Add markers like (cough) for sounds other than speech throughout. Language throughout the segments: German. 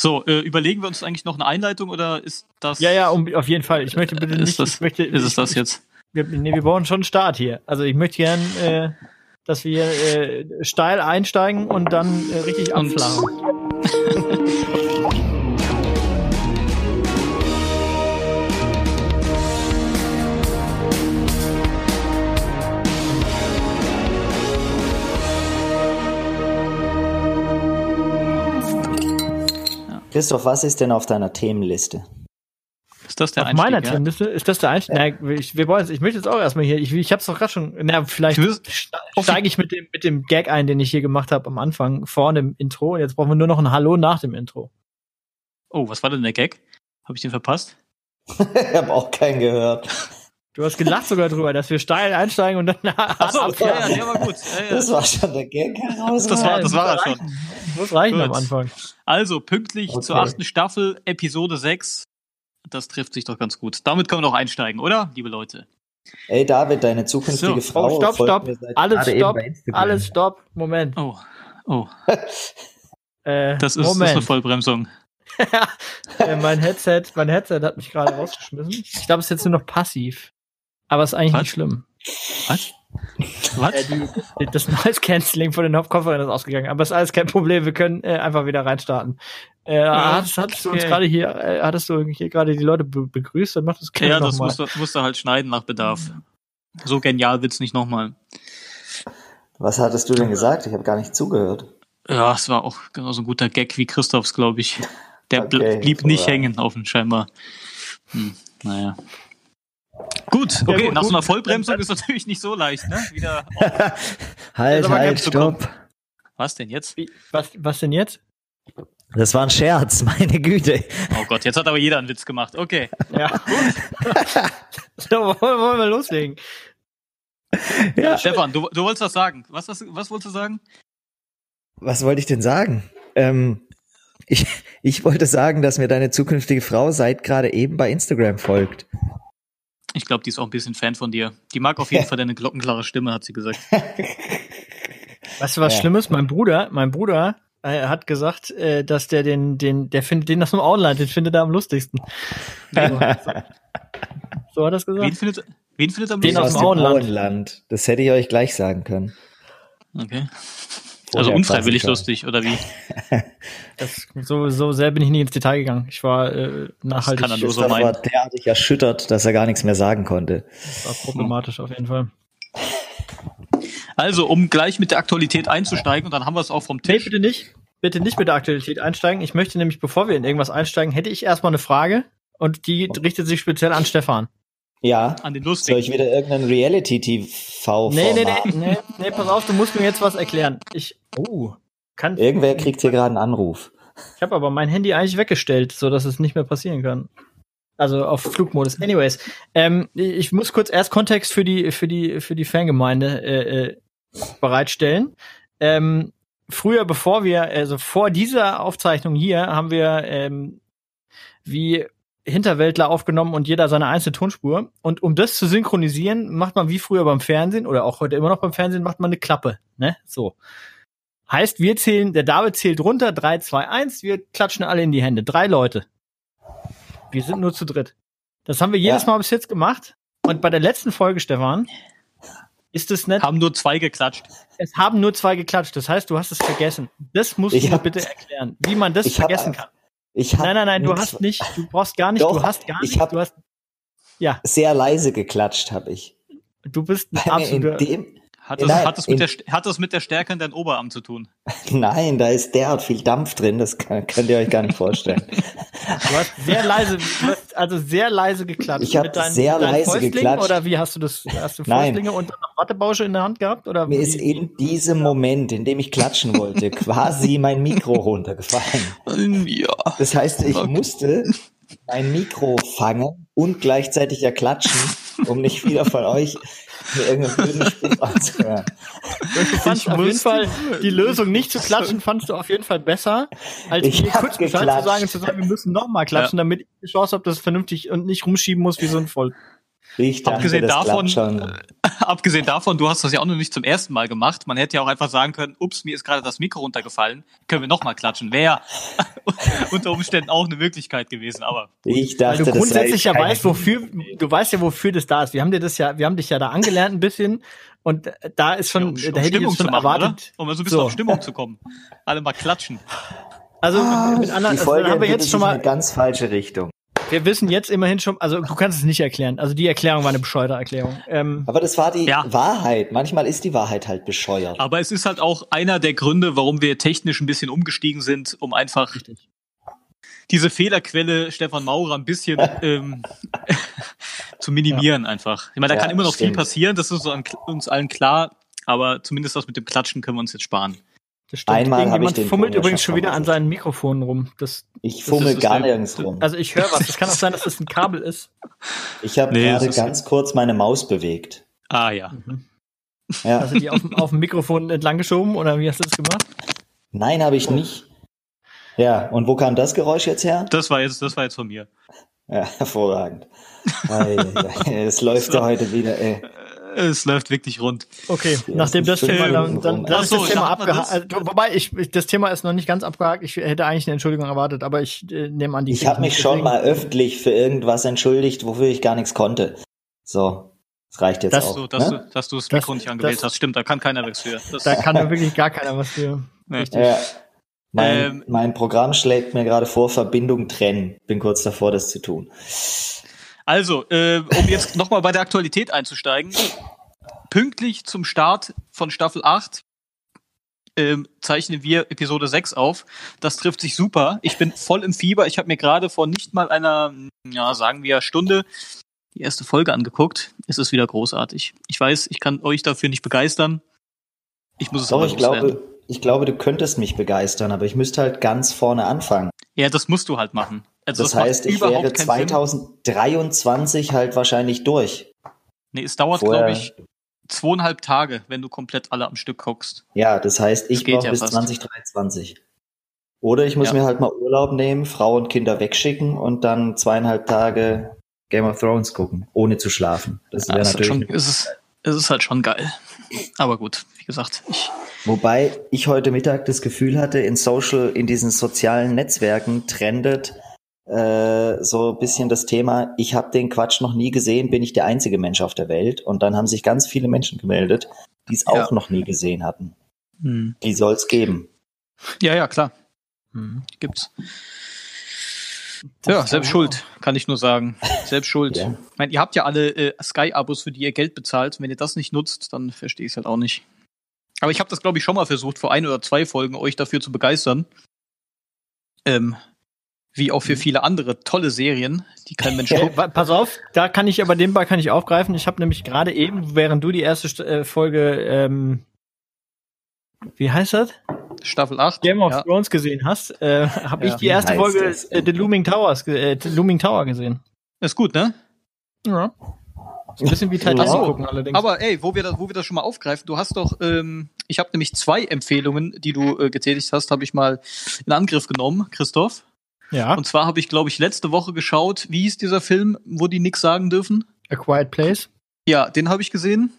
So, äh, überlegen wir uns eigentlich noch eine Einleitung oder ist das. Ja, ja, um, auf jeden Fall. Ich möchte bitte nicht. Ist, das, ich möchte, ist es das jetzt? Wir, nee, wir brauchen schon einen Start hier. Also ich möchte gern, äh, dass wir äh, steil einsteigen und dann äh, richtig abflachen. (laughs) Christoph, was ist denn auf deiner Themenliste? Ist das der Auf Einstieg? meiner ja? Themenliste ist das der Einstieg. Na, ich, wir wollen, ich möchte jetzt auch erstmal hier. Ich, ich habe es doch gerade schon. Na, vielleicht steige ich mit dem mit dem Gag ein, den ich hier gemacht habe am Anfang vorne im Intro. Jetzt brauchen wir nur noch ein Hallo nach dem Intro. Oh, was war denn der Gag? Habe ich den verpasst? (laughs) ich habe auch keinen gehört. Du hast gelacht sogar drüber, dass wir steil einsteigen und dann. Achso, Ab- ja, ja, der war gut. Ja, ja. Das war schon der Gag heraus. Das war- das war er schon. Muss reichen Gut. am Anfang. Also, pünktlich Okay. zur achten Staffel, Episode 6. Das trifft sich doch ganz gut. Damit können wir noch einsteigen, oder, liebe Leute? Ey, David, deine zukünftige So. Frau. Oh, stopp, stopp. Alles stopp. Alles stopp. Moment. Oh, oh, (laughs) Äh, das ist, das ist Moment. eine Vollbremsung. (laughs) äh, mein Headset, mein Headset hat mich gerade rausgeschmissen. Ich glaube, es ist jetzt nur noch passiv. Aber ist eigentlich Was? nicht schlimm. Was? Was? Äh, die, das Noise Cancelling von den Kopfhörern ist ausgegangen. Aber ist alles kein Problem. Wir können äh, einfach wieder reinstarten. Äh, hattest, hattest du uns Okay. gerade hier, äh, hattest du hier gerade die Leute be begrüßt? Dann mach das gerne ja, das musst du, musst du halt schneiden nach Bedarf. So genial wird's nicht nochmal. Was hattest du denn gesagt? Ich habe gar nicht zugehört. Ja, es war auch genauso ein guter Gag wie Christophs, glaube ich. Der Okay, blieb nicht hängen, offen scheinbar. Hm, naja. Gut, okay, gut, nach so gut. einer Vollbremsung ist natürlich nicht so leicht, ne? (laughs) Wieder. halt, aber halt, ganz stopp. Was denn jetzt? Wie, was, was denn jetzt? Das war ein Scherz, (laughs) meine Güte. Oh Gott, jetzt hat aber jeder einen Witz gemacht. Okay. Ja. (laughs) so, wollen, wir loslegen? Ja. Stefan, du, du wolltest was sagen. Was, was, was wolltest du sagen? Was wollte ich denn sagen? Ähm, ich, ich wollte sagen, dass mir deine zukünftige Frau seit gerade eben bei Instagram folgt. Ich glaube, die ist auch ein bisschen Fan von dir. Die mag auf jeden (laughs) Fall deine glockenklare Stimme, hat sie gesagt. (laughs) Weißt du, was Ja. Schlimmes? Mein Bruder, mein Bruder äh, hat gesagt, äh, dass der den, den, der findet den aus dem Online, den findet er am lustigsten. So, (laughs) so hat er es Wen gesagt. findet, wen findet am Den lustigsten? aus dem Auenland. Auenland. Das hätte ich euch gleich sagen können. Okay. Also unfreiwillig lustig, oder wie? (laughs) Das, so, so sehr bin ich nie ins Detail gegangen. Ich war äh, nachhaltig. kann er nur so war meinen. derartig erschüttert, dass er gar nichts mehr sagen konnte. Das war problematisch auf jeden Fall. Also, um gleich mit der Aktualität einzusteigen, und dann haben wir es auch vom Nee, Tisch. bitte nicht. Bitte nicht mit der Aktualität einsteigen. Ich möchte nämlich, bevor wir in irgendwas einsteigen, hätte ich erstmal eine Frage und die richtet sich speziell an Stefan. Ja. An den Soll lustigen. ich wieder irgendein Reality-TV Nee, nee, nee, nee, nee, pass auf, du musst mir jetzt was erklären. Ich, oh, kann, Irgendwer kriegt hier gerade einen Anruf. ich habe aber mein Handy eigentlich weggestellt, so dass es nicht mehr passieren kann. Also auf Flugmodus. Anyways, ähm, ich muss kurz erst Kontext für die für die für die Fangemeinde äh, äh, bereitstellen. Ähm, früher, bevor wir, also vor dieser Aufzeichnung hier, haben wir ähm, wie Hinterwäldler aufgenommen und jeder seine einzelne Tonspur. Und um das zu synchronisieren, macht man wie früher beim Fernsehen oder auch heute immer noch beim Fernsehen, macht man eine Klappe. Ne? So. Heißt, wir zählen, der David zählt runter, 3, 2, 1, wir klatschen alle in die Hände. Drei Leute. Wir sind nur zu dritt. Das haben wir jedes Ja. Mal bis jetzt gemacht. Und bei der letzten Folge, Stefan, ist es nicht, Haben nur zwei geklatscht. es haben nur zwei geklatscht. Das heißt, du hast es vergessen. Das musst Ich du mir hab- bitte erklären, wie man das hab vergessen einfach- kann. Ich hab Nein, nein, nein, du hast nicht, du brauchst gar nicht, Doch, du hast gar ich nicht, hab- du hast, ja, Sehr leise geklatscht habe ich. du bist ein mir in absoluter, dem, Hat das, Nein, hat, das mit in- der, hat das mit der Stärke in deinem Oberarm zu tun? (laughs) nein, da ist derart viel Dampf drin, das kann, könnt ihr euch gar nicht vorstellen. (laughs) du hast sehr leise, hast also sehr leise geklatscht. Ich hab Mit deinen- sehr leise Fäustlingen geklatscht. Oder wie hast du das, hast du (laughs) Nein. Fäustlinge und dann noch Wattebausche in der Hand gehabt? Oder Mir wie? ist in diesem Moment, in dem ich klatschen wollte, quasi mein Mikro runtergefallen. Ja. Das heißt, ich Okay. musste mein Mikro fangen und gleichzeitig ja klatschen, um nicht wieder von euch irgendeinen blöden Spruch anzuhören. Du fandst Ich auf jeden Fall die Lösung nicht zu klatschen, fandst du auf jeden Fall besser, als Ich mir kurz Bescheid zu sagen und zu sagen, wir müssen nochmal klatschen, damit ich die Chance habe, dass es vernünftig und nicht rumschieben muss wie so ein Voll. Ich dachte, Abgesehen das davon- schon. (laughs) Abgesehen davon, du hast das ja auch noch nicht zum ersten Mal gemacht. Man hätte ja auch einfach sagen können, ups, mir ist gerade das Mikro runtergefallen. Können wir nochmal klatschen. Wäre (laughs) unter Umständen auch eine Möglichkeit gewesen, aber Ich Weil dachte, du das grundsätzlich ja weißt, wofür, du weißt ja, wofür das da ist. Wir haben dir das ja, wir haben dich ja da angelernt ein bisschen und äh, da ist schon, um, um da hätte ich Stimmung zu schon machen, erwartet. oder? Um so ein bisschen So. auf Stimmung zu kommen. Alle mal klatschen. Also mit anderen, Die also, Folge dann haben wir jetzt schon sich in mal, eine ganz falsche Richtung. Wir wissen jetzt immerhin schon, also du kannst es nicht erklären. Also die Erklärung war eine bescheuerte Erklärung. Ähm, Aber das war die Ja. Wahrheit. Manchmal ist die Wahrheit halt bescheuert. Aber es ist halt auch einer der Gründe, warum wir technisch ein bisschen umgestiegen sind, um einfach Richtig. diese Fehlerquelle Stefan Maurer ein bisschen (laughs) ähm, (laughs) zu minimieren einfach. Ich meine, da Ja, kann immer noch viel stimmt. passieren, das ist uns allen klar, aber zumindest das mit dem Klatschen können wir uns jetzt sparen. Das stimmt. Einmal hab ich den fummelt übrigens schon wieder an seinen Mikrofonen rum. Das, Ich Das fummel gar nirgends rum. also ich höre was. Es kann auch sein, dass das ein Kabel ist. Ich habe Nee, gerade ganz kurz meine Maus bewegt. Ah ja. Ja. Hast du die auf, dem- auf dem Mikrofon entlang geschoben oder wie hast du das gemacht? Nein, habe ich nicht. Ja, und wo kam das Geräusch jetzt her? Das war jetzt, das war jetzt von mir. Ja, (laughs) hervorragend. Es läuft ja heute wieder, ey. Es läuft wirklich rund. Okay, Die nachdem das Thema dann, dann, dann so, das Thema ja, das? abgehakt. Also, wobei ich, ich, das Thema ist noch nicht ganz abgehakt. Ich hätte eigentlich eine Entschuldigung erwartet, aber ich äh, nehme an die. Ich habe mich schon mal öffentlich für irgendwas entschuldigt, wofür ich gar nichts konnte. So, das reicht jetzt Das auch. So, dass, ne? du, dass du das Das- Mikro nicht angewählt das- hast. Stimmt, da kann keiner was für. Das, Da kann ja wirklich gar keiner was für. (laughs) nee. Richtig. Ja. Mein, Ähm, mein Programm schlägt mir gerade vor, Verbindung trennen. Bin kurz davor, das zu tun. Also, äh, um jetzt nochmal bei der Aktualität einzusteigen. Pünktlich zum Start von Staffel 8 ähm, zeichnen wir Episode 6 auf. Das trifft sich super. Ich bin voll im Fieber. Ich habe mir gerade vor nicht mal einer, ja, sagen wir, Stunde die erste Folge angeguckt. Es ist wieder großartig. Ich weiß, ich kann euch dafür nicht begeistern. Ich muss es Doch, aber ich glaube, ich glaube, du könntest mich begeistern, aber ich müsste halt ganz vorne anfangen. Ja, das musst du halt machen. Also Das macht heißt, ich wäre keinen Sinn. 2023 halt wahrscheinlich durch. Nee, es dauert, glaube ich, zweieinhalb Tage, wenn du komplett alle am Stück guckst. Ja, das heißt, ich Das brauche ja bis fast. 2023. Oder ich muss Ja. mir halt mal Urlaub nehmen, Frau und Kinder wegschicken und dann zweieinhalb Tage Game of Thrones gucken, ohne zu schlafen. Das Ja, wäre es, ist natürlich. schon, es, ist, es ist halt schon geil. Aber gut, wie gesagt, ich, Wobei ich heute Mittag das Gefühl hatte, in Social, in diesen sozialen Netzwerken trendet äh, so ein bisschen das Thema, ich habe den Quatsch noch nie gesehen, bin ich der einzige Mensch auf der Welt. Und dann haben sich ganz viele Menschen gemeldet, die es Ja. auch noch nie gesehen hatten. hm. Die soll es geben. ja, ja, klar, Hm. gibt's. Ja, selbst schuld, kann ich nur sagen. Selbst schuld. Ja. Ich meine, ihr habt ja alle äh, Sky-Abos, für die ihr Geld bezahlt. Wenn ihr das nicht nutzt, dann verstehe ich es halt auch nicht. Aber ich habe das, glaube ich, schon mal versucht, vor ein oder zwei Folgen euch dafür zu begeistern. Ähm, wie auch für Mhm. viele andere tolle Serien, die kein Mensch guckt. pass auf, da kann ich aber den Ball kann ich aufgreifen. Ich habe nämlich gerade eben, während du die erste St- äh, Folge, ähm, wie heißt das? Staffel 8. Game of ja. Thrones gesehen hast, äh, habe Ja. ich die erste Folge das? äh, The Looming Towers, äh, The Looming Tower gesehen. Ist gut, ne? Ja. So ein bisschen wie (laughs) Titanic so, gucken allerdings. Aber ey, wo wir, das, wo wir das schon mal aufgreifen, du hast doch, ähm, ich habe nämlich zwei Empfehlungen, die du äh, getätigt hast, habe ich mal in Angriff genommen, Christoph. Ja, Und zwar habe ich, glaube ich, letzte Woche geschaut, wie hieß dieser Film, wo die nix sagen dürfen? A Quiet Place. Ja, den habe ich gesehen.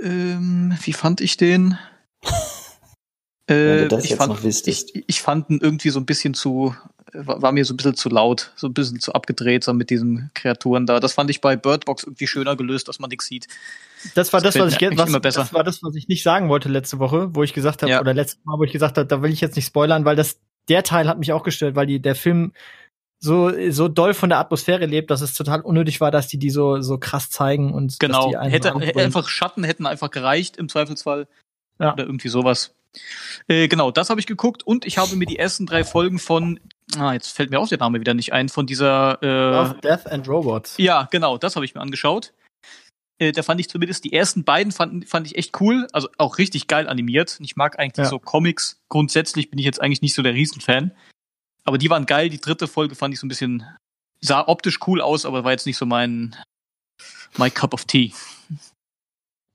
Ähm, wie fand ich den? (laughs) Wenn du Äh, das ich, jetzt fand, noch wüsstest. ich, ich fand ihn irgendwie so ein bisschen zu, war, mir so ein bisschen zu laut, so ein bisschen zu abgedreht, so mit diesen Kreaturen da. Das fand ich bei Bird Box irgendwie schöner gelöst, dass man nichts sieht. Das war Das das, was ich, was, immer besser. das war das, was ich nicht sagen wollte letzte Woche, wo ich gesagt habe, Ja. oder letztes Mal, wo ich gesagt habe, da will ich jetzt nicht spoilern, weil das, der Teil hat mich auch gestört, weil die, der Film so, so doll von der Atmosphäre lebt, dass es total unnötig war, dass die die so, so krass zeigen und Genau. Hätte, ranbringen. einfach Schatten hätten einfach gereicht im Zweifelsfall. Ja. Oder irgendwie sowas. Äh, genau, das habe ich geguckt und ich habe mir die ersten drei Folgen von, ah, jetzt fällt mir auch der Name wieder nicht ein, von dieser, äh, Love, Death and Robots. ja, genau, das habe ich mir angeschaut. Äh, da fand ich zumindest die ersten beiden fand, fand ich echt cool, also auch richtig geil animiert. Ich mag eigentlich Ja. so Comics. Grundsätzlich bin ich jetzt eigentlich nicht so der Riesenfan. Aber die waren geil. Die dritte Folge fand ich so ein bisschen, sah optisch cool aus, aber war jetzt nicht so mein, my cup of tea.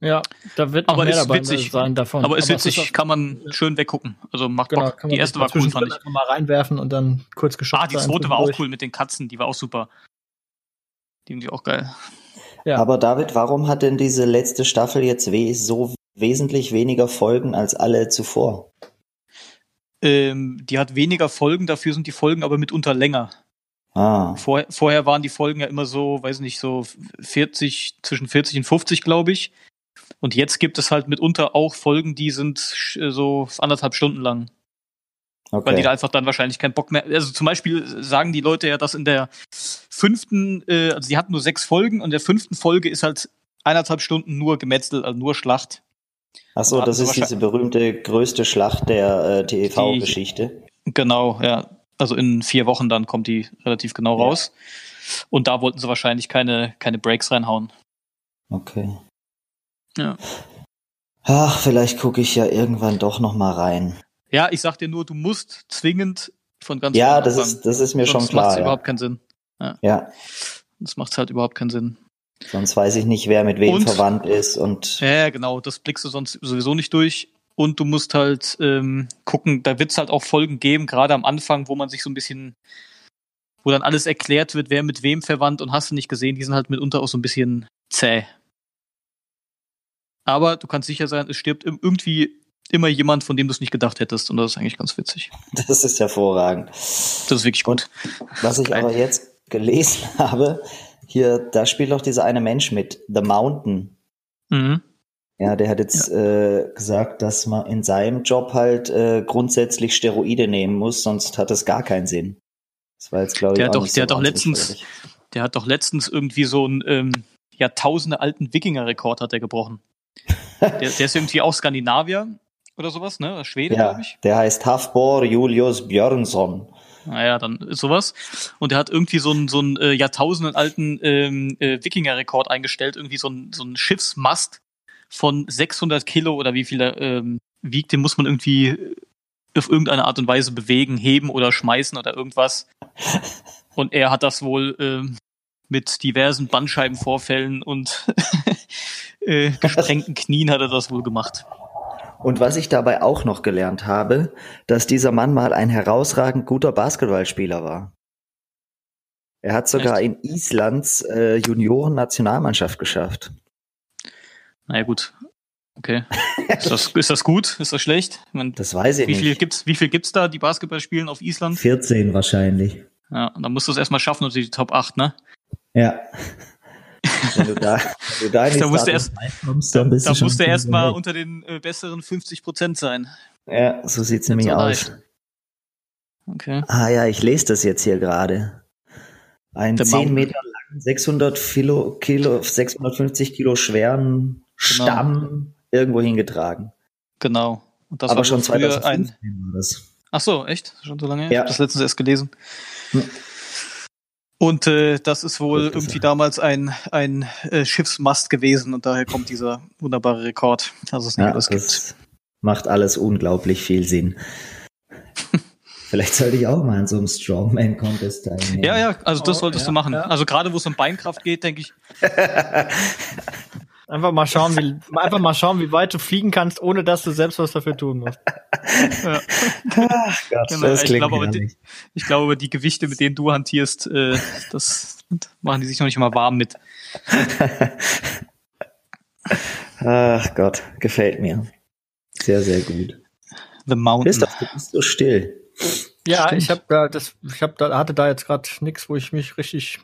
Ja, da wird noch Aber mehr ist dabei witzig. sein davon. Aber ist es witzig, auch- kann man schön weggucken. Also macht genau, Bock. Die erste war cool, fand ich. mal reinwerfen und dann kurz geschaut. Ah, die zweite war auch cool mit den Katzen, die war auch super. Die finde ich auch geil. Ja. Aber David, warum hat denn diese letzte Staffel jetzt we so wesentlich weniger Folgen als alle zuvor? Ähm, die hat weniger Folgen, dafür sind die Folgen aber mitunter länger. Ah. Vor, vorher waren die Folgen ja immer so, weiß nicht, so 40, zwischen 40 und 50, glaube ich. Und jetzt gibt es halt mitunter auch Folgen, die sind so anderthalb Stunden lang. Okay. Weil die da einfach dann wahrscheinlich keinen Bock mehr. Also zum Beispiel sagen die Leute ja, dass in der fünften, äh, also sie hatten nur sechs Folgen und der fünften Folge ist halt eineinhalb Stunden nur Gemetzel, also nur Schlacht. Ach so, das ist diese berühmte größte Schlacht der äh, TV-Geschichte. Genau, ja. Also in vier Wochen dann kommt die relativ genau ja. raus. Und da wollten sie wahrscheinlich keine, keine Breaks reinhauen. Okay. Ja. Ach, vielleicht gucke ich ja irgendwann doch noch mal rein. Ja, ich sag dir nur, du musst zwingend von ganz Ja, das ist, das ist mir Sonst schon klar. Das macht ja. überhaupt keinen Sinn. Ja. ja. Das macht halt überhaupt keinen Sinn. Sonst weiß ich nicht, wer mit wem und, verwandt ist und. Ja, genau, das blickst du sonst sowieso nicht durch. Und du musst halt ähm, gucken, da wird es halt auch Folgen geben, gerade am Anfang, wo man sich so ein bisschen, wo dann alles erklärt wird, wer mit wem verwandt und hast du nicht gesehen, die sind halt mitunter auch so ein bisschen zäh. Aber du kannst sicher sein, es stirbt irgendwie immer jemand, von dem du es nicht gedacht hättest. Und das ist eigentlich ganz witzig. Das ist hervorragend. Das ist wirklich gut. Und was ich Klein. aber jetzt gelesen (laughs) habe, hier, da spielt doch dieser eine Mensch mit, The Mountain. Mhm. Ja, der hat jetzt ja. äh, gesagt, dass man in seinem Job halt äh, grundsätzlich Steroide nehmen muss, sonst hat es gar keinen Sinn. Das war jetzt, glaube ich, der hat doch, der so hat doch letztens, schwierig. der hat doch letztens irgendwie so einen ähm, Jahrtausende alten Wikinger-Rekord hat er gebrochen. (laughs) der, der ist irgendwie auch Skandinavier oder sowas, ne? Schwede, ja, glaube ich. Der heißt Hafbor Julius Björnsson. Naja, dann ist sowas. Und er hat irgendwie so einen, so einen äh, jahrtausendenalten ähm, äh, Wikinger-Rekord eingestellt, irgendwie so ein, so ein Schiffsmast von 600 Kilo oder wie viel er ähm, wiegt, den muss man irgendwie auf irgendeine Art und Weise bewegen, heben oder schmeißen oder irgendwas. (laughs) Und er hat das wohl ähm, mit diversen Bandscheibenvorfällen und (laughs) äh, (laughs) gesprengten Knien hat er das wohl gemacht. Und was ich dabei auch noch gelernt habe, dass dieser Mann mal ein herausragend guter Basketballspieler war. Er hat sogar Echt? in Islands äh, Junioren-Nationalmannschaft geschafft. Naja, gut. Okay. Ist das, ist das gut? Ist das schlecht? Ich mein, das weiß ich wie nicht. Viel gibt's, wie viel gibt's da, die Basketball spielen auf Island? 14 wahrscheinlich. Ja, und dann musst du es erstmal schaffen unter die Top 8, ne? Ja. Wenn du da, wenn du da, (laughs) da musst du erst, kommst, dann bist da, du musst du erstmal unter den äh, besseren 50 Prozent sein. Ja, so sieht's nämlich aus. Okay. Ah ja, ich lese das jetzt hier gerade. Ein The 10 Meter langen, 600 Kilo, Kilo, 650 Kilo schweren genau. Stamm irgendwo hingetragen. Genau. Aber schon 2015 war das. Ach so, echt? Schon so lange? Ja. Ich habe das letztens erst gelesen. Hm. Und äh, das ist wohl das irgendwie sein. damals ein, ein äh, Schiffsmast gewesen und daher kommt dieser wunderbare Rekord, dass es nicht ja, alles gibt. Macht alles unglaublich viel Sinn. (laughs) Vielleicht sollte ich auch mal an so einem Strongman-Contest teilnehmen. Ja, ja, also das oh, solltest ja, du machen. Ja. Also gerade wo es um Beinkraft geht, denke ich. (laughs) Einfach mal schauen, wie, einfach mal schauen, wie weit du fliegen kannst, ohne dass du selbst was dafür tun musst. (laughs) Ja. Ach Gott, genau. das ich, glaube, die, ich glaube, die Gewichte, mit denen du hantierst, äh, das machen die sich noch nicht mal warm mit. (laughs) Ach Gott, gefällt mir. Sehr, sehr gut. The Mountain. Bist du bist so still. Ja, Stimmt. ich habe da das, ich habe da hatte da jetzt gerade nichts, wo ich mich richtig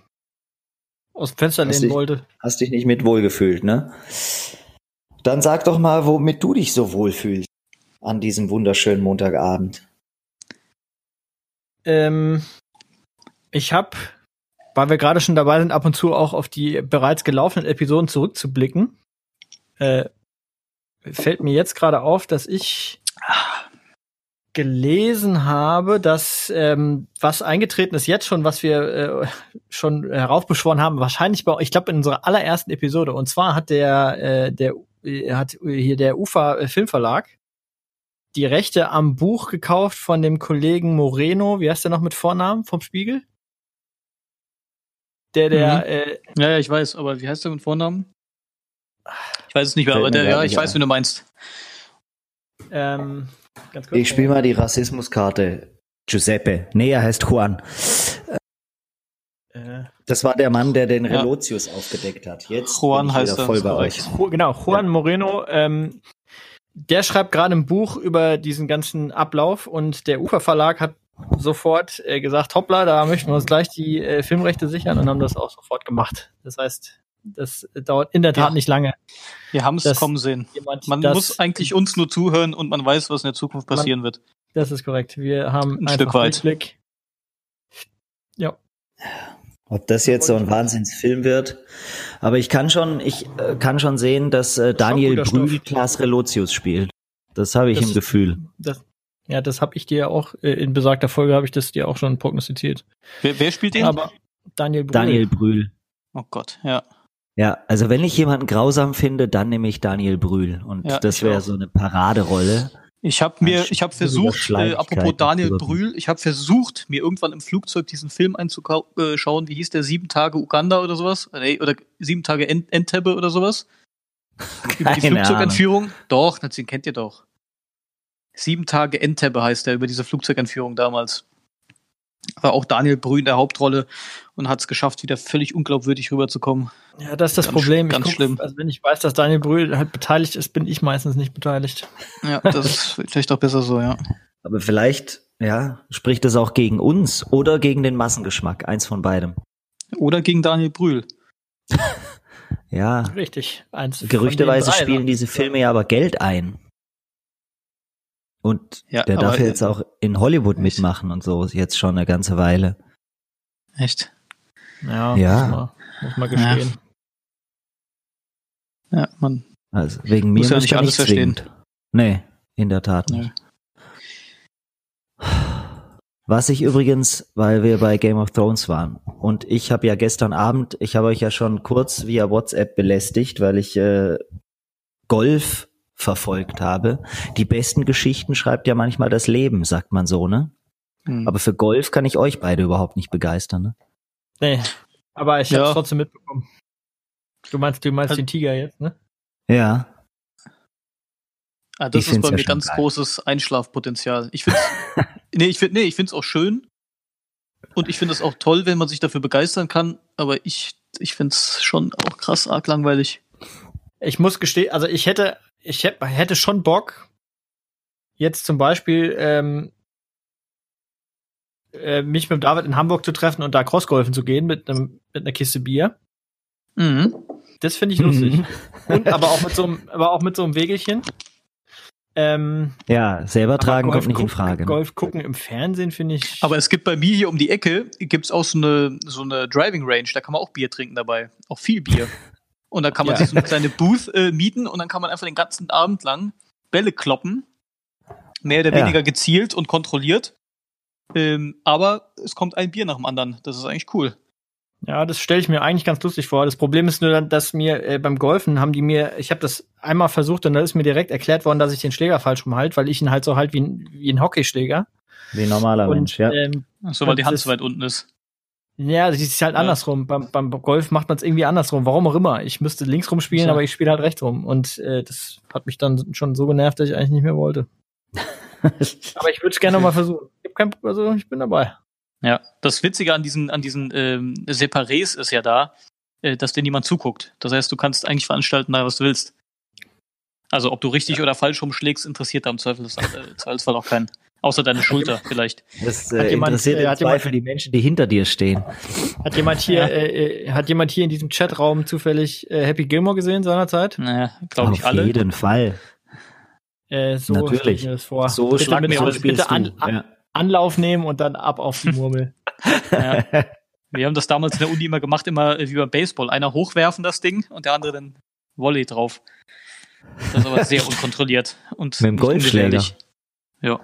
aus dem Fenster lehnen dich, wollte. Hast dich nicht mit wohlgefühlt, ne? Dann sag doch mal, womit du dich so wohlfühlst an diesem wunderschönen Montagabend. Ähm, ich habe, weil wir gerade schon dabei sind, ab und zu auch auf die bereits gelaufenen Episoden zurückzublicken, äh, fällt mir jetzt gerade auf, dass ich gelesen habe, dass ähm, was eingetreten ist jetzt schon, was wir äh, schon heraufbeschworen haben, wahrscheinlich bei, ich glaube in unserer allerersten Episode. Und zwar hat der äh, der äh, hat hier der UFA Filmverlag die Rechte am Buch gekauft von dem Kollegen Moreno. Wie heißt der noch mit Vornamen vom Spiegel? Der der mhm. äh, ja, ja ich weiß, aber wie heißt der mit Vornamen? Ich weiß es nicht mehr, aber der, ja, ich weiß, wie du meinst. Ähm, Ganz kurz, ich spiele mal die Rassismuskarte. Giuseppe. Nee, er heißt Juan. Äh, Das war der Mann, der den Ja. Relotius aufgedeckt hat. Jetzt Juan bin ich heißt er, voll bei euch. Genau, Juan Moreno, ähm, der schreibt gerade ein Buch über diesen ganzen Ablauf und der Ufer Verlag hat sofort äh, gesagt, hoppla, da möchten wir uns gleich die äh, Filmrechte sichern und haben das auch sofort gemacht. Das heißt, das dauert in der Tat Ja. nicht lange. Wir haben es kommen sehen. Jemand, Man muss eigentlich uns nur zuhören und man weiß, was in der Zukunft Man- passieren wird. Das ist korrekt. Wir haben Ein Stück weit. Durchblick. Ja. Ob das jetzt so ein Wahnsinnsfilm wird. Aber ich kann schon, ich äh, kann schon sehen, dass äh, Daniel Brühl. Klaas Relotius spielt. Das habe ich Das- im Gefühl. Das, ja, das habe ich dir auch, äh, in besagter Folge habe ich das dir auch schon prognostiziert. Wer, wer spielt den? Aber Daniel Brühl. Daniel Brühl. oh Gott, ja. Ja, also wenn ich jemanden grausam finde, dann nehme ich Daniel Brühl. Und Ja, das wäre so eine Paraderolle. Ich habe mir, ich habe versucht, äh, apropos Daniel. Brühl, ich habe versucht, mir irgendwann im Flugzeug diesen Film einzuschauen. Wie hieß der? Sieben Tage Uganda oder sowas? Äh, Nee, oder sieben Tage Ent Entebbe oder sowas? (laughs) Über die Keine Ahnung. Flugzeugentführung? Doch, den kennt ihr doch. Sieben Tage Entebbe heißt der über diese Flugzeugentführung damals. War auch Daniel Brühl in der Hauptrolle und hat es geschafft, wieder völlig unglaubwürdig rüberzukommen. Ja, das ist das Ganz Problem. ganz guck, schlimm. Also wenn ich weiß, dass Daniel Brühl halt beteiligt ist, bin ich meistens nicht beteiligt. Ja, das ist (laughs) vielleicht auch besser so, ja. Aber vielleicht, ja, spricht es auch gegen uns oder gegen den Massengeschmack. Eins von beidem. Oder gegen Daniel Brühl. (laughs) Ja, Richtig. Eins von gerüchteweise den drei, spielen diese Filme ja aber Geld ein. Und Ja, der aber- darf jetzt auch in Hollywood Echt? mitmachen und so, jetzt schon eine ganze Weile. Echt? Ja, Ja. Muss, man, muss man gestehen. Ja, man. Also wegen mir Muss ja nicht alles verstehen. zwingend. Nee, in der Tat nicht. Was ich übrigens, weil wir bei Game of Thrones waren und ich habe ja gestern Abend, ich habe euch ja schon kurz via WhatsApp belästigt, weil ich äh, Golf verfolgt habe. Die besten Geschichten schreibt ja manchmal das Leben, sagt man so, ne? Hm. Aber für Golf kann ich euch beide überhaupt nicht begeistern, ne? Nee. Aber ich Ja. hab's trotzdem mitbekommen. Du meinst, du meinst Also- den Tiger jetzt, ne? Ja. Ah, das Ich ist find's bei ja mir ganz geil. großes Einschlafpotenzial. Ich finde, (laughs) nee, ich finde, nee, ich finde es auch schön und ich finde es auch toll, wenn man sich dafür begeistern kann. Aber ich, ich finde es schon auch krass arg langweilig. Ich muss gestehen, also ich hätte, ich hätte, hätte schon Bock, jetzt zum Beispiel ähm, äh, mich mit David in Hamburg zu treffen und da Crossgolfen zu gehen mit einem mit einer Kiste Bier. Mhm. Das finde ich lustig. Mhm. Und aber auch mit so einem, aber auch mit so einem Wegelchen. Ähm, Ja, selber tragen Golf kommt nicht in Frage. ne? Golf gucken im Fernsehen finde ich. Aber es gibt bei mir hier um die Ecke gibt's auch so eine so eine Driving Range. Da kann man auch Bier trinken dabei, auch viel Bier. (laughs) Und da kann man Ja. sich so eine kleine Booth äh, mieten und dann kann man einfach den ganzen Abend lang Bälle kloppen, mehr oder Ja. weniger gezielt und kontrolliert. Ähm, aber es kommt ein Bier nach dem anderen. Das ist eigentlich cool. Ja, das stelle ich mir eigentlich ganz lustig vor. Das Problem ist nur, dann, dass mir äh, beim Golfen haben die mir, ich habe das einmal versucht und da ist mir direkt erklärt worden, dass ich den Schläger falsch rumhalte, weil ich ihn halt so halt wie ein, wie ein Hockeyschläger. Wie ein normaler und Mensch, ja. ähm, So, weil die Hand zu weit unten ist. Ja, das ist halt Ja. andersrum. Beim, beim Golf macht man es irgendwie andersrum. Warum auch immer. Ich müsste links rumspielen, So. aber ich spiele halt rechts rum. Und äh, das hat mich dann schon so genervt, dass ich eigentlich nicht mehr wollte. (laughs) Aber ich würde es gerne mal versuchen. Ich, hab kein, also, ich bin dabei. Ja, das Witzige an diesen, an diesen ähm, Separés ist ja da, äh, dass dir niemand zuguckt. Das heißt, du kannst eigentlich veranstalten, was du willst. Also ob du richtig oder falsch rumschlägst, interessiert da im Zweifel, äh, Zweifelsfall auch keinen. Außer deine Schulter vielleicht. Das Hat äh, jemand- interessiert äh, im hat jemand- Zweifel die Menschen, die hinter dir stehen. Hat jemand hier, Ja. äh, äh, hat jemand hier in diesem Chatraum zufällig äh, Happy Gilmore gesehen seinerzeit? Naja, glaube ich Auf alle. jeden Fall. Äh, so Natürlich. mir das vor. So bitte schlag mit, mir auf, bitte an, an, Ja. Anlauf nehmen und dann ab auf die (laughs) Murmel. Ja. Wir haben das damals in der Uni immer gemacht, immer äh, wie beim Baseball. Einer hochwerfen das Ding und der andere dann Volley drauf. Das ist aber sehr (laughs) unkontrolliert und Mit dem Golfschläger. ungefährlich. Ja.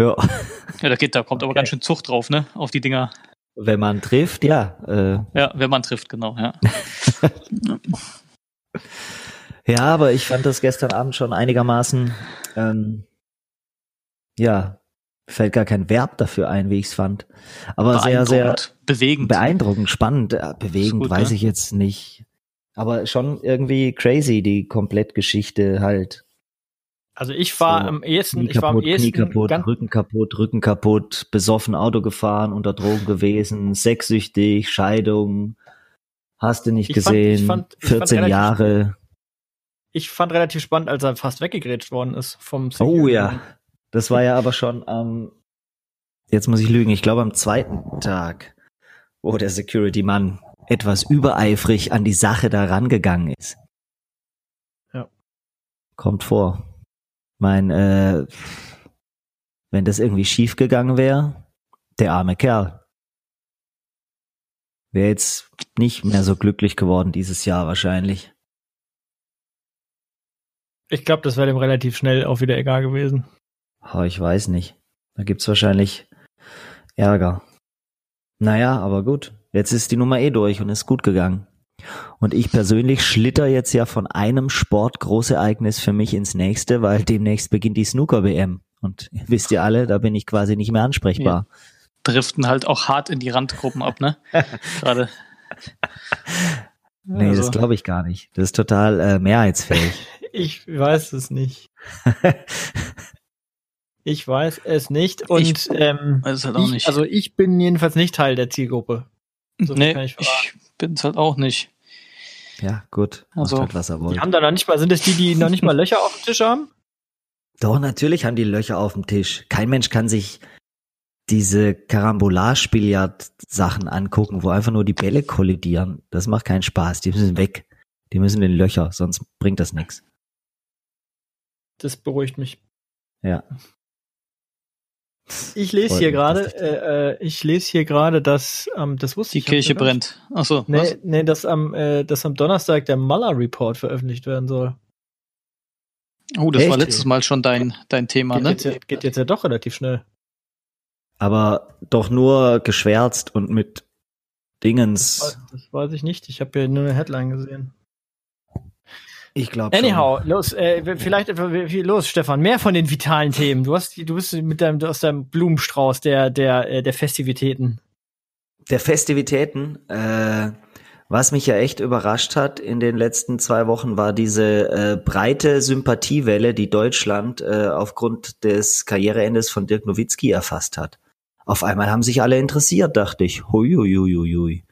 Ja. ja, da geht, da kommt aber Okay. ganz schön Zucht drauf, ne? Auf die Dinger. Wenn man trifft, ja. Äh, Ja, wenn man trifft, genau, ja. (laughs) ja, aber ich fand das gestern Abend schon einigermaßen, ähm, ja, fällt gar kein Verb dafür ein, wie ich es fand. Aber sehr, sehr bewegend. beeindruckend, spannend, äh, bewegend, gut, weiß ne? ich jetzt nicht. Aber schon irgendwie crazy, die Komplettgeschichte halt. Also ich war So, am ehesten, ich war am kaputt, Knie ehesten kaputt, Rücken kaputt, Rücken kaputt, besoffen Auto gefahren, unter Drogen gewesen, sexsüchtig, Scheidung, hast du nicht Ich fand- ich gesehen, fand- ich fand 14 relativ- Jahre. ich fand relativ spannend, als er fast weggegrätscht worden ist vom Oh Security. ja, das war ja aber schon am, jetzt muss ich lügen, ich glaube am zweiten Tag, wo der Security-Mann etwas übereifrig an die Sache da rangegangen ist. Ja. Kommt vor. Mein, äh, wenn das irgendwie schief gegangen wäre, der arme Kerl. Wäre jetzt nicht mehr so glücklich geworden dieses Jahr wahrscheinlich. Ich glaube, das wäre dem relativ schnell auch wieder egal gewesen. Oh, ich weiß nicht. Da gibt's wahrscheinlich Ärger. Naja, aber gut. Jetzt ist die Nummer eh durch und ist gut gegangen. Und ich persönlich schlitter jetzt ja von einem Sportgroßereignis für mich ins nächste, weil demnächst beginnt die Snooker-WM. Und wisst ihr alle, da bin ich quasi nicht mehr ansprechbar. Driften halt auch hart in die Randgruppen ab, ne? (laughs) Gerade. Nee, Also, das glaube ich gar nicht. Das ist total äh, mehrheitsfähig. (laughs) (laughs) Ich weiß es nicht. Ich weiß es nicht. Und Ich ähm, weiß es halt auch ich, nicht. also ich bin jedenfalls nicht Teil der Zielgruppe. so nee, kann ich ich bin's halt auch nicht. ja, gut. Also, halt, was er Die haben da noch nicht mal, sind es die, die noch nicht mal Löcher auf dem Tisch haben? Doch, natürlich haben die Löcher auf dem Tisch. Kein Mensch kann sich diese Karambolage-Billard-Sachen angucken, wo einfach nur die Bälle kollidieren. Das macht keinen Spaß. Die müssen weg. Die müssen in Löcher, sonst bringt das nichts. Das beruhigt mich. Ja. Ich lese Freut hier gerade, äh, äh, ich lese hier gerade, dass, ähm, das wusste Die ich. Kirche hab ich brennt. Achso, Nee, was? nee, dass am, äh, dass am Donnerstag der Muller Report veröffentlicht werden soll. Oh, das war Echt? letztes Mal schon dein, dein Thema, Geht, ne? jetzt, ja- geht jetzt ja doch relativ schnell. Aber doch nur geschwärzt und mit Dingens. Das weiß ich nicht. Ich habe hier nur eine Headline gesehen. Ich glaube Anyhow, los, äh, vielleicht äh, wie- los, Stefan, mehr von den vitalen Themen. Du hast, du bist mit deinem aus deinem Blumenstrauß der der äh, der Festivitäten. der Festivitäten, äh, was mich ja echt überrascht hat in den letzten zwei Wochen, war diese äh, breite Sympathiewelle, die Deutschland äh, aufgrund des Karriereendes von Dirk Nowitzki erfasst hat. Auf einmal haben sich alle interessiert, dachte ich. Hui, hui, hui, hui, hui.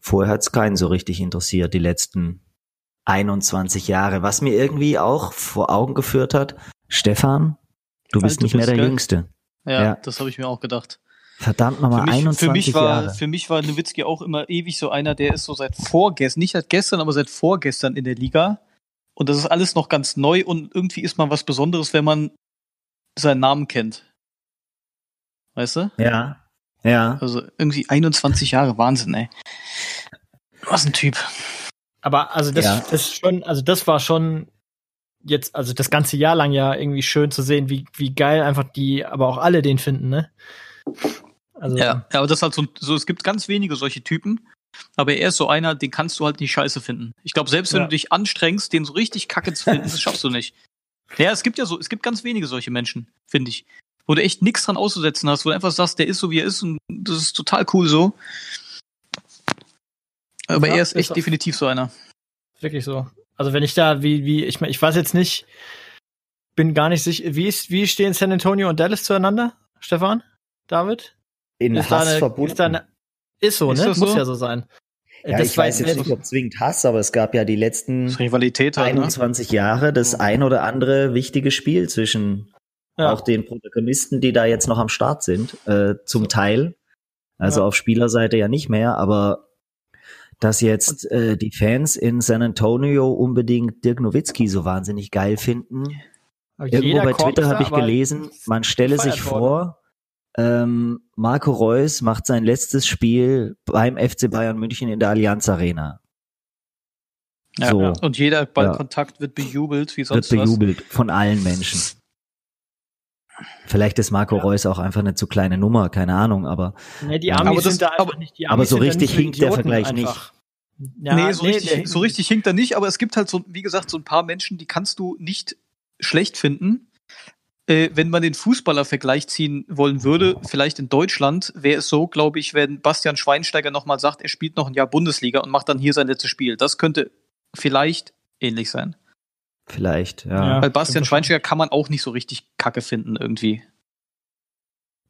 Vorher hat's keinen so richtig interessiert, die letzten 21 Jahre. Was mir irgendwie auch vor Augen geführt hat, Stefan, du bist du nicht mehr bist, der gell? Jüngste. Ja, Ja. das habe ich mir auch gedacht. Verdammt nochmal, mich, 21 für, mich war, Jahre. für mich war Nowitzki auch immer ewig so einer, der ist so seit vorgestern, nicht seit gestern, aber seit vorgestern in der Liga. Und das ist alles noch ganz neu und irgendwie ist man was Besonderes, wenn man seinen Namen kennt. Weißt du? Ja, ja. Also irgendwie 21 Jahre, Wahnsinn, ey. Was ein Typ. Aber also das, Ja. das schon, also das war schon jetzt, also das ganze Jahr lang ja irgendwie schön zu sehen, wie, wie geil einfach die, aber auch alle den finden, ne? Also, Ja, ja, aber das ist halt so, so, es gibt ganz wenige solche Typen, aber er ist so einer, den kannst du halt nicht scheiße finden. Ich glaube, selbst wenn Ja. du dich anstrengst, den so richtig kacke zu finden, (laughs) das schaffst du nicht. Ja, es gibt ja so, es gibt ganz wenige solche Menschen, finde ich. Wo du echt nichts dran auszusetzen hast, wo du einfach sagst, der ist so, wie er ist und das ist total cool so. Aber Ja, er ist ist echt auch- definitiv so einer. wirklich so. Also wenn ich da, wie, wie, ich meine, ich weiß jetzt nicht, bin gar nicht sicher, wie ist, wie stehen San Antonio und Dallas zueinander, Stefan? David? In ist da Hass eine, verbunden. Ist, da eine, ist so, Ist ne? das Muss so? ja so sein. Ja, Das ich weiß jetzt nicht, ob zwingend Hass, aber es gab ja die letzten ist Rivalität halt, ne? 21 Jahre das ein oder andere wichtige Spiel zwischen Ja. auch den Protagonisten, die da jetzt noch am Start sind, äh, zum Teil. Also Ja. auf Spielerseite ja nicht mehr, aber dass jetzt äh, die Fans in San Antonio unbedingt Dirk Nowitzki so wahnsinnig geil finden. Irgendwo jeder bei Twitter habe ich gelesen, man stelle sich vor, ähm, Marco Reus macht sein letztes Spiel beim FC Bayern München in der Allianz Arena. Ja, so. ja. Und jeder Ja. Ballkontakt wird bejubelt, wie Wird sonst was. bejubelt von allen Menschen. Vielleicht ist Marco Reus auch einfach eine zu kleine Nummer, keine Ahnung, aber Ne, die Ja. Amis Aber das- sind da einfach aber- nicht, die aber Amis so sind da richtig nicht so hinkt der Vergleich einfach. Ja, nee, so, richtig, der- so richtig hinkt er nicht, aber es gibt halt so, wie gesagt, so ein paar Menschen, die kannst du nicht schlecht finden. Äh, wenn man den Fußballer-Vergleich ziehen wollen würde, vielleicht in Deutschland, wäre es so, glaube ich, wenn Bastian Schweinsteiger nochmal sagt, er spielt noch ein Jahr Bundesliga und macht dann hier sein letztes Spiel. Das könnte vielleicht ähnlich sein. Vielleicht, ja. ja Weil Bastian Schweinsteiger kann man auch nicht so richtig kacke finden irgendwie.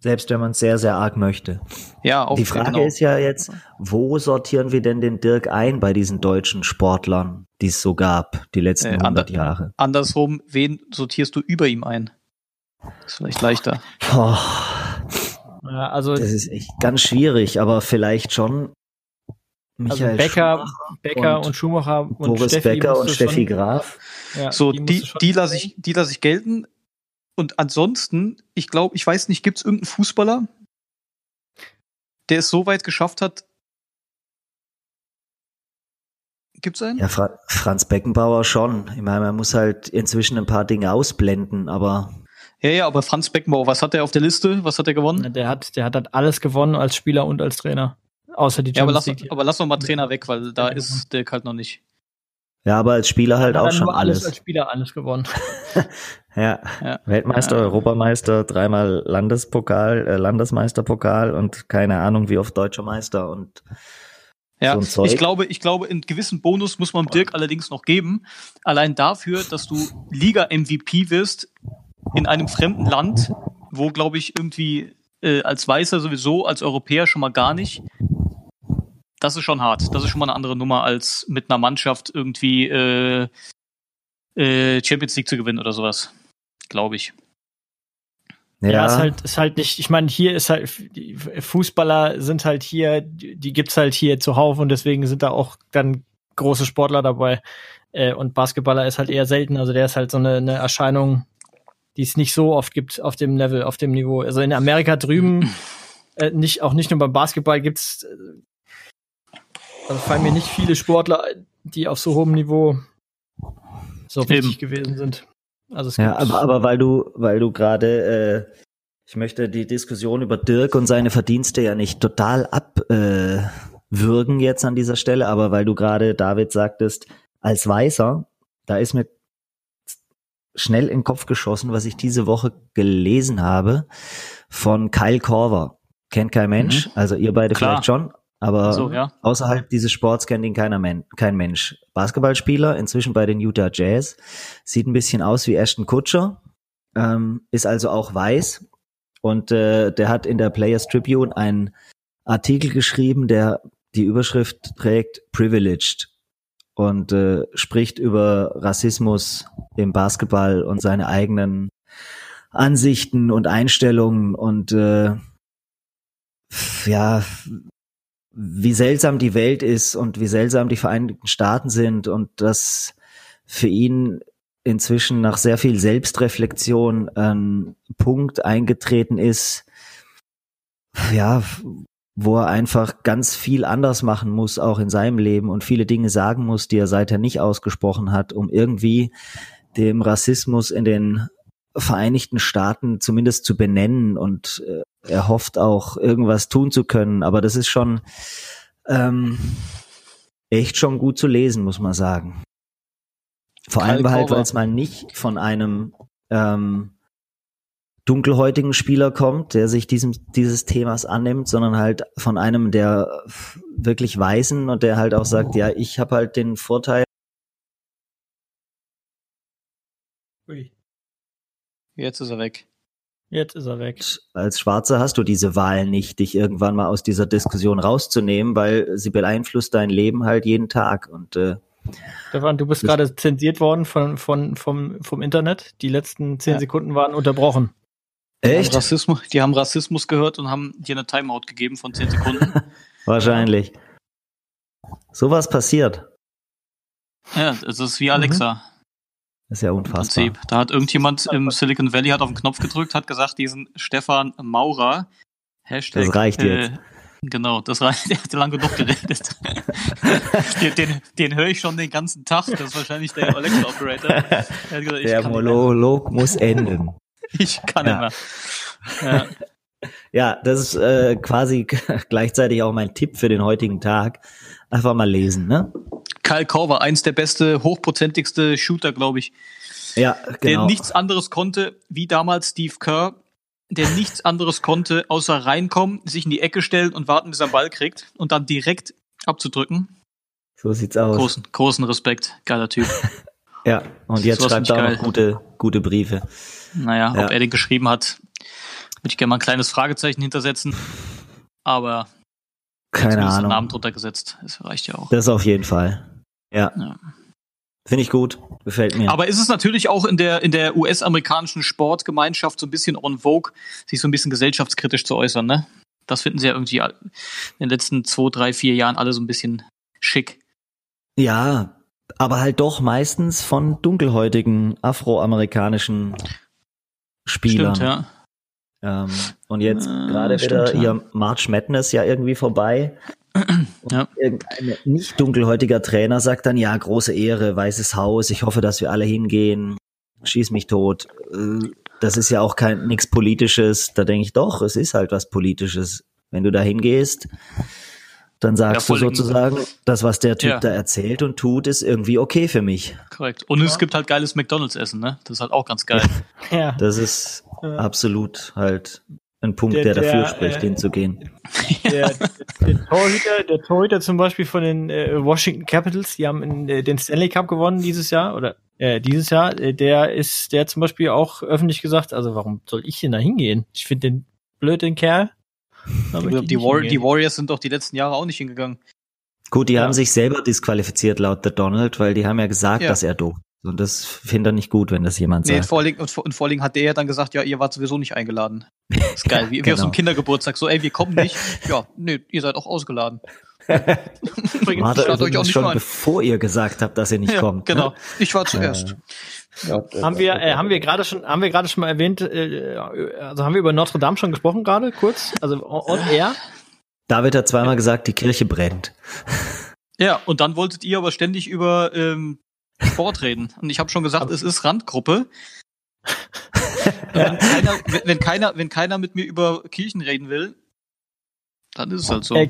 Selbst wenn man es sehr, sehr arg möchte. Ja, auch Die Frage genau. ist ja jetzt, wo sortieren wir denn den Dirk ein bei diesen deutschen Sportlern, die es so gab, die letzten äh, 100 Jahre? Andersrum, wen sortierst du über ihm ein? Ist vielleicht leichter. Oh. Ja, also das ist echt ganz schwierig, aber vielleicht schon Michael also Becker, Becker und, und Schumacher und Boris Steffi Becker und Steffi Graf. Ja, so, die, die, die lasse ich, die lasse ich gelten. Und ansonsten, ich glaube, ich weiß nicht, gibt es irgendeinen Fußballer, der es so weit geschafft hat? Gibt's einen? Ja, Fra Franz Beckenbauer schon. Ich meine, man muss halt inzwischen ein paar Dinge ausblenden, aber. Ja, ja, aber Franz Beckenbauer, was hat er auf der Liste? Was hat er gewonnen? Der hat, der hat halt alles gewonnen als Spieler und als Trainer. Außer die Champions ja, aber lass, aber lass noch mal Trainer weg, weil da ist Dirk halt noch nicht. Ja, aber als Spieler halt auch schon alles. Als Spieler alles gewonnen. (laughs) ja. ja. Weltmeister, ja. Europameister, dreimal Landespokal, äh, Landesmeisterpokal und keine Ahnung wie oft deutscher Meister und ja, so ich glaube, ich glaube, einen gewissen Bonus muss man Dirk allerdings noch geben. Allein dafür, dass du Liga-MVP wirst in einem fremden Land, wo, glaube ich, irgendwie äh, als Weißer sowieso, als Europäer schon mal gar nicht das ist schon hart. Das ist schon mal eine andere Nummer, als mit einer Mannschaft irgendwie äh, äh, Champions League zu gewinnen oder sowas. Glaube ich. Ja. ja, ist halt, ist halt nicht, ich meine, hier ist halt, Fußballer sind halt hier, die gibt's halt hier zuhauf und deswegen sind da auch dann große Sportler dabei. Äh, und Basketballer ist halt eher selten, also der ist halt so eine, eine Erscheinung, die es nicht so oft gibt auf dem Level, auf dem Niveau. Also in Amerika drüben, (clears throat) äh, nicht, auch nicht nur beim Basketball gibt's also fallen mir nicht viele Sportler die auf so hohem Niveau so wichtig gewesen sind. Also es ja, aber, aber weil du, weil du gerade, äh, ich möchte die Diskussion über Dirk und seine Verdienste ja nicht total abwürgen äh, jetzt an dieser Stelle, aber weil du gerade, David, sagtest, als Weißer, da ist mir schnell in den Kopf geschossen, was ich diese Woche gelesen habe von Kyle Korver. Kennt kein Mensch, mhm. also ihr beide Klar. vielleicht schon, aber so, ja. außerhalb dieses Sports kennt ihn keiner Men kein Mensch. Basketballspieler, inzwischen bei den Utah Jazz, sieht ein bisschen aus wie Ashton Kutcher, ähm, ist also auch weiß und äh, der hat in der Players Tribune einen Artikel geschrieben, der die Überschrift trägt Privileged und äh, spricht über Rassismus im Basketball und seine eigenen Ansichten und Einstellungen und äh, ja, wie seltsam die Welt ist und wie seltsam die Vereinigten Staaten sind und dass für ihn inzwischen nach sehr viel Selbstreflexion ein Punkt eingetreten ist, ja, wo er einfach ganz viel anders machen muss, auch in seinem Leben und viele Dinge sagen muss, die er seither nicht ausgesprochen hat, um irgendwie dem Rassismus in den Vereinigten Staaten zumindest zu benennen und äh, er hofft auch irgendwas tun zu können. Aber das ist schon ähm, echt schon gut zu lesen, muss man sagen. Vor allem halt, weil es mal nicht von einem ähm, dunkelhäutigen Spieler kommt, der sich diesem, dieses Themas annimmt, sondern halt von einem der wirklich Weißen und der halt auch sagt, ja, ich habe halt den Vorteil. Ui. Jetzt ist er weg. Jetzt ist er weg. Als Schwarzer hast du diese Wahl nicht, dich irgendwann mal aus dieser Diskussion rauszunehmen, weil sie beeinflusst dein Leben halt jeden Tag. Und äh, Stefan, du bist gerade zensiert worden von, von, vom, vom Internet. Die letzten zehn ja. Sekunden waren unterbrochen. Echt? Die haben, Rassismus, die haben Rassismus gehört und haben dir eine Timeout gegeben von zehn Sekunden. (laughs) Wahrscheinlich. Sowas passiert. Ja, es ist wie Alexa. Mhm. Das ist ja unfassbar. Im Prinzip. Da hat irgendjemand im Silicon Valley hat auf den Knopf gedrückt, hat gesagt, diesen Stefan Maurer, Hashtag. Das reicht jetzt. Äh, genau, das reicht. (laughs) Der hat lange genug geredet. (laughs) den, den, den höre ich schon den ganzen Tag. Das ist wahrscheinlich der Alexa Operator. Gesagt, der Monolog muss enden. (laughs) Ich kann ja. immer. Ja. ja, das ist äh, quasi gleichzeitig auch mein Tipp für den heutigen Tag. Einfach mal lesen, ne? Kyle Korver, eins der beste, hochprozentigste Shooter, glaube ich. Ja, genau. Der nichts anderes konnte, wie damals Steve Kerr, der nichts anderes konnte, außer reinkommen, sich in die Ecke stellen und warten, bis er einen Ball kriegt und dann direkt abzudrücken. So sieht's aus. Großen, großen Respekt, geiler Typ. (laughs) Ja, und jetzt schreibt er auch noch gute, gute Briefe. Naja, Ja. ob er den geschrieben hat, würde ich gerne mal ein kleines Fragezeichen hintersetzen. Aber Keine Ahnung. Namen drunter gesetzt. Das reicht ja auch. Das auf jeden Fall. Ja. Ja. Finde ich gut. Gefällt mir. Aber ist es natürlich auch in der, in der US-amerikanischen Sportgemeinschaft so ein bisschen on vogue, sich so ein bisschen gesellschaftskritisch zu äußern, ne? Das finden sie ja irgendwie in den letzten zwei, drei, vier Jahren alle so ein bisschen schick. ja, aber halt doch meistens von dunkelhäutigen afroamerikanischen Spielern. Stimmt, ja. Ähm, und jetzt Äh, gerade wieder ja. ihr March Madness ja irgendwie vorbei. Ja. Irgendein nicht dunkelhäutiger Trainer sagt dann, ja, große Ehre, Weißes Haus, ich hoffe, dass wir alle hingehen, schieß mich tot. Äh, Das ist ja auch kein nichts Politisches. Da denke ich doch, es ist halt was Politisches. Wenn du da hingehst, dann sagst Ja, du sozusagen, das, was der Typ Ja. da erzählt und tut, ist irgendwie okay für mich. Korrekt. Und es gibt halt geiles McDonalds-Essen, ne? Das ist halt auch ganz geil. Ja. Das ist Ja. absolut halt ein Punkt, Der- der, dafür der, spricht, äh, hinzugehen. (laughs) Der, der, Torhüter, der Torhüter zum Beispiel von den äh, Washington Capitals, die haben in, äh, den Stanley Cup gewonnen dieses Jahr oder äh, dieses Jahr. Äh, der ist, der hat zum Beispiel auch öffentlich gesagt, also warum soll ich denn da hingehen? Ich finde den blöd, den Kerl. Die, nicht War hingehen. die Warriors sind doch die letzten Jahre auch nicht hingegangen. Gut, die Ja. haben sich selber disqualifiziert laut der Donald, weil die haben ja gesagt, Ja. dass er doof ist. Und das finde er nicht gut, wenn das jemand Nee, sagt. vor allem, und, vor- und vor allem hat der ja dann gesagt, ja, ihr wart sowieso nicht eingeladen. Das ist geil, (laughs) wie, wie auf so Genau. einem Kindergeburtstag. So, ey, wir kommen nicht. Ja, nee, ihr seid auch ausgeladen. (laughs) Übrigens, War da ich lade euch auch nicht schon, mal ein. bevor ihr gesagt habt, dass ihr nicht Ja, kommt. genau. Ne? Ich war zuerst. Haben wir, äh, haben wir gerade schon, haben wir gerade schon mal erwähnt, äh, also haben wir über Notre Dame schon gesprochen gerade, kurz? Also on air? David hat zweimal gesagt, die Kirche brennt. Ja, und dann wolltet ihr aber ständig über ähm, Sport reden. Und ich habe schon gesagt, es ist Randgruppe. (laughs) wenn, keiner, wenn, wenn, keiner, wenn keiner mit mir über Kirchen reden will, dann ist es halt so. Äh,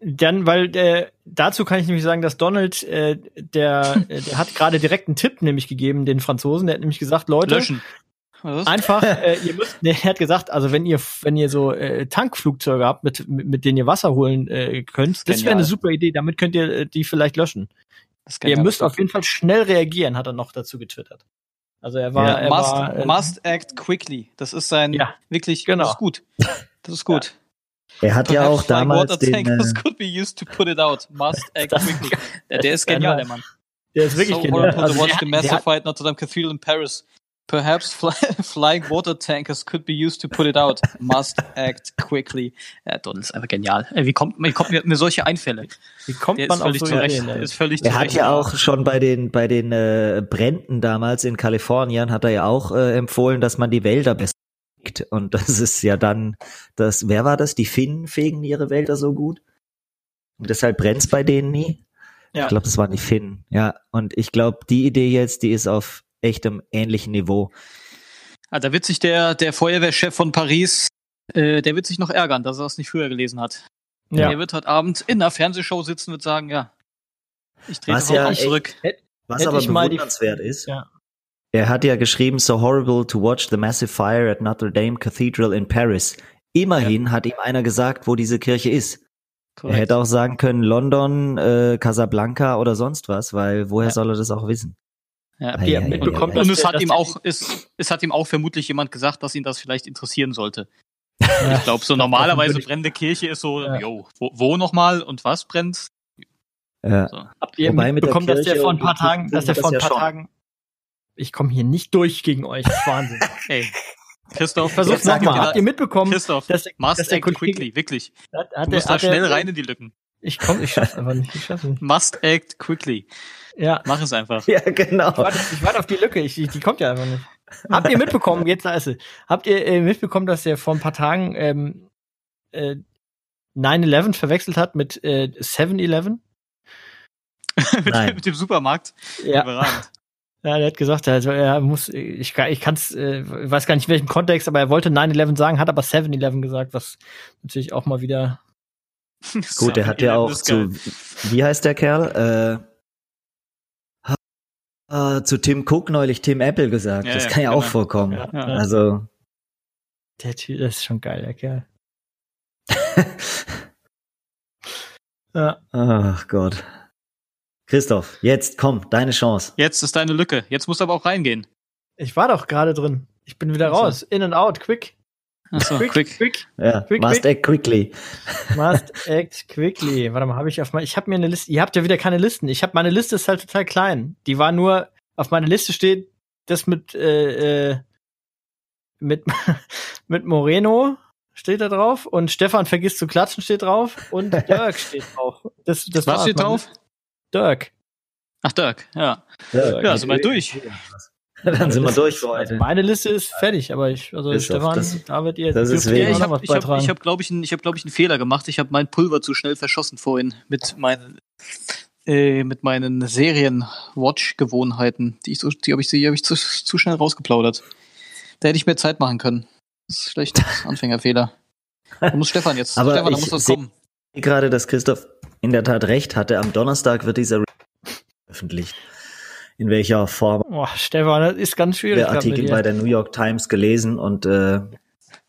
dann, weil äh, dazu kann ich nämlich sagen, dass Donald, äh, der, äh, der hat gerade direkt einen Tipp nämlich gegeben, den Franzosen. Der hat nämlich gesagt, Leute, Löschen. Was? einfach, (laughs) äh, ihr müsst, nee, er hat gesagt, also wenn ihr, wenn ihr so äh, Tankflugzeuge habt, mit, mit, mit denen ihr Wasser holen äh, könnt, das wäre eine super Idee. Damit könnt ihr äh, die vielleicht löschen. Das ist Ihr müsst auf jeden Fall schnell reagieren, hat er noch dazu getwittert. Also er war, Ja, er must, war äh, must act quickly. Das ist sein Ja, wirklich, genau. das ist gut. Das ist gut. (laughs) Er hat ja auch Perhaps damals den, tankers äh, could be used to put it out. Must (laughs) act quickly. Der, der ist genial, der Mann. der ist wirklich so genial. horrible Also to watch der, the massive fight Notre Dame Cathedral in Paris. Perhaps fly, (laughs) flying water tankers could be used to put it out. Must act quickly. Ja, Donald ist einfach genial. Ey, Wie kommt, wie kommt mir, mir solche Einfälle? wie kommt Der man auf völlig so zurecht. Ideen? Ist völlig er hat ja auch schon bei den bei den äh, Bränden damals in Kalifornien hat er ja auch äh, empfohlen, dass man die Wälder besser pflegt. und das ist ja dann das wer war das die Finnen fegen ihre Wälder so gut und deshalb brennt's bei denen nie. Ja. Ich glaube, das waren die Finnen. Ja, und ich glaube, die Idee jetzt, die ist auf echtem ähnlichen Niveau. Ah, da wird sich der, der Feuerwehrchef von Paris, äh, der wird sich noch ärgern, dass er das nicht früher gelesen hat. Ja. Der wird heute Abend in einer Fernsehshow sitzen und sagen, ja, ich trete Was ja ja echt- zurück. Was aber mal die- bewundernswert ist, Ja. er hat ja geschrieben, so horrible to watch the massive fire at Notre Dame Cathedral in Paris. Immerhin hat ihm einer gesagt, wo diese Kirche ist. Er Korrekt. hätte auch sagen können, London, äh, Casablanca oder sonst was, weil woher Ja. soll er das auch wissen? Ja. Ei, mitbekommen, ei, ei. Und es hat ihm auch, es, es hat ihm auch vermutlich jemand gesagt, dass ihn das vielleicht interessieren sollte. Ja. Ich glaube, so normalerweise brennende Kirche ist so, Ja. jo, wo, wo nochmal und was brennt? Ja. So. Habt ihr Wobei mit der mitbekommen, dass der vor ein paar Tagen, dass der vor ein ja paar. Tagen, ich komme hier nicht durch gegen euch, das ist Wahnsinn. (laughs) Ey, Christoph, sag nochmal. Habt ihr mitbekommen, Christoph, dass der, must dass der Kollege, quickly, wirklich. hat, Du hat musst der, da hat der, schnell rein in die Lücken. Ich komm, ich schaff's einfach nicht, ich schaff's nicht. Must act quickly. Ja, Mach es einfach. Ja, genau. ich warte, ich warte auf die Lücke, ich, die, die kommt ja einfach nicht. Habt ihr mitbekommen, jetzt da ist sie, habt ihr äh, mitbekommen, dass der vor ein paar Tagen ähm, äh, 9-11 verwechselt hat mit äh, 7-Eleven? (laughs) mit, Nein. mit dem Supermarkt. Ja. Überragend. Ja, der hat gesagt, also er muss, ich, kann- ich kann's, äh, weiß gar nicht in welchem Kontext, aber er wollte 9-11 sagen, hat aber 7-Eleven gesagt, was natürlich auch mal wieder. Gut, er hat ja 7-Eleven auch zu, wie heißt der Kerl? Äh, äh, zu Tim Cook neulich Tim Apple gesagt. Ja, das ja, kann ja genau. auch vorkommen. Ja, Ja. Also, Der Typ, das ist schon geil, der Kerl. (laughs) ja. ach Gott. Christoph, jetzt komm, deine Chance. Jetzt ist deine Lücke. Jetzt musst du aber auch reingehen. Ich war doch gerade drin. Ich bin wieder Ach so. raus. In and out, quick. Achso, Quick, quick. quick. Ja, Quick, must quick. act quickly. (laughs) Must act quickly. Warte mal, habe ich auf mein, ich habe mir eine Liste. Ihr habt ja wieder keine Listen. Ich habe meine Liste ist halt total klein. Die war nur auf meiner Liste steht das mit äh, äh, mit (laughs) mit Moreno steht da drauf und Stefan vergisst zu klatschen steht drauf und (laughs) Dirk steht drauf. Das das Was steht drauf? Liste. Dirk. Ach, Dirk, ja. Ja, sind wir durch. (laughs) Dann sind wir durch für Also heute. meine Liste ist fertig, aber ich also Ist Stefan, das- David, ihr das ist gerne ich noch habe, was ich hab, beitragen. ich hab, glaube ich, einen- ich hab, glaub ich, einen Fehler gemacht. Ich habe mein Pulver zu schnell verschossen vorhin mit meinen, äh, mit meinen Serien-Watch-Gewohnheiten. Die, ich so, die habe ich, die hab ich zu, zu schnell rausgeplaudert. Da hätte ich mehr Zeit machen können. Das ist vielleicht ein (laughs) Anfängerfehler. Da muss Stefan jetzt. Aber Stefan, da ich muss was kommen. Gerade, dass Christoph in der Tat recht hatte. Am Donnerstag wird dieser (laughs) veröffentlicht. In welcher Form Boah, Stefan, das ist ganz schwierig. der Artikel bei der New York Times gelesen und äh,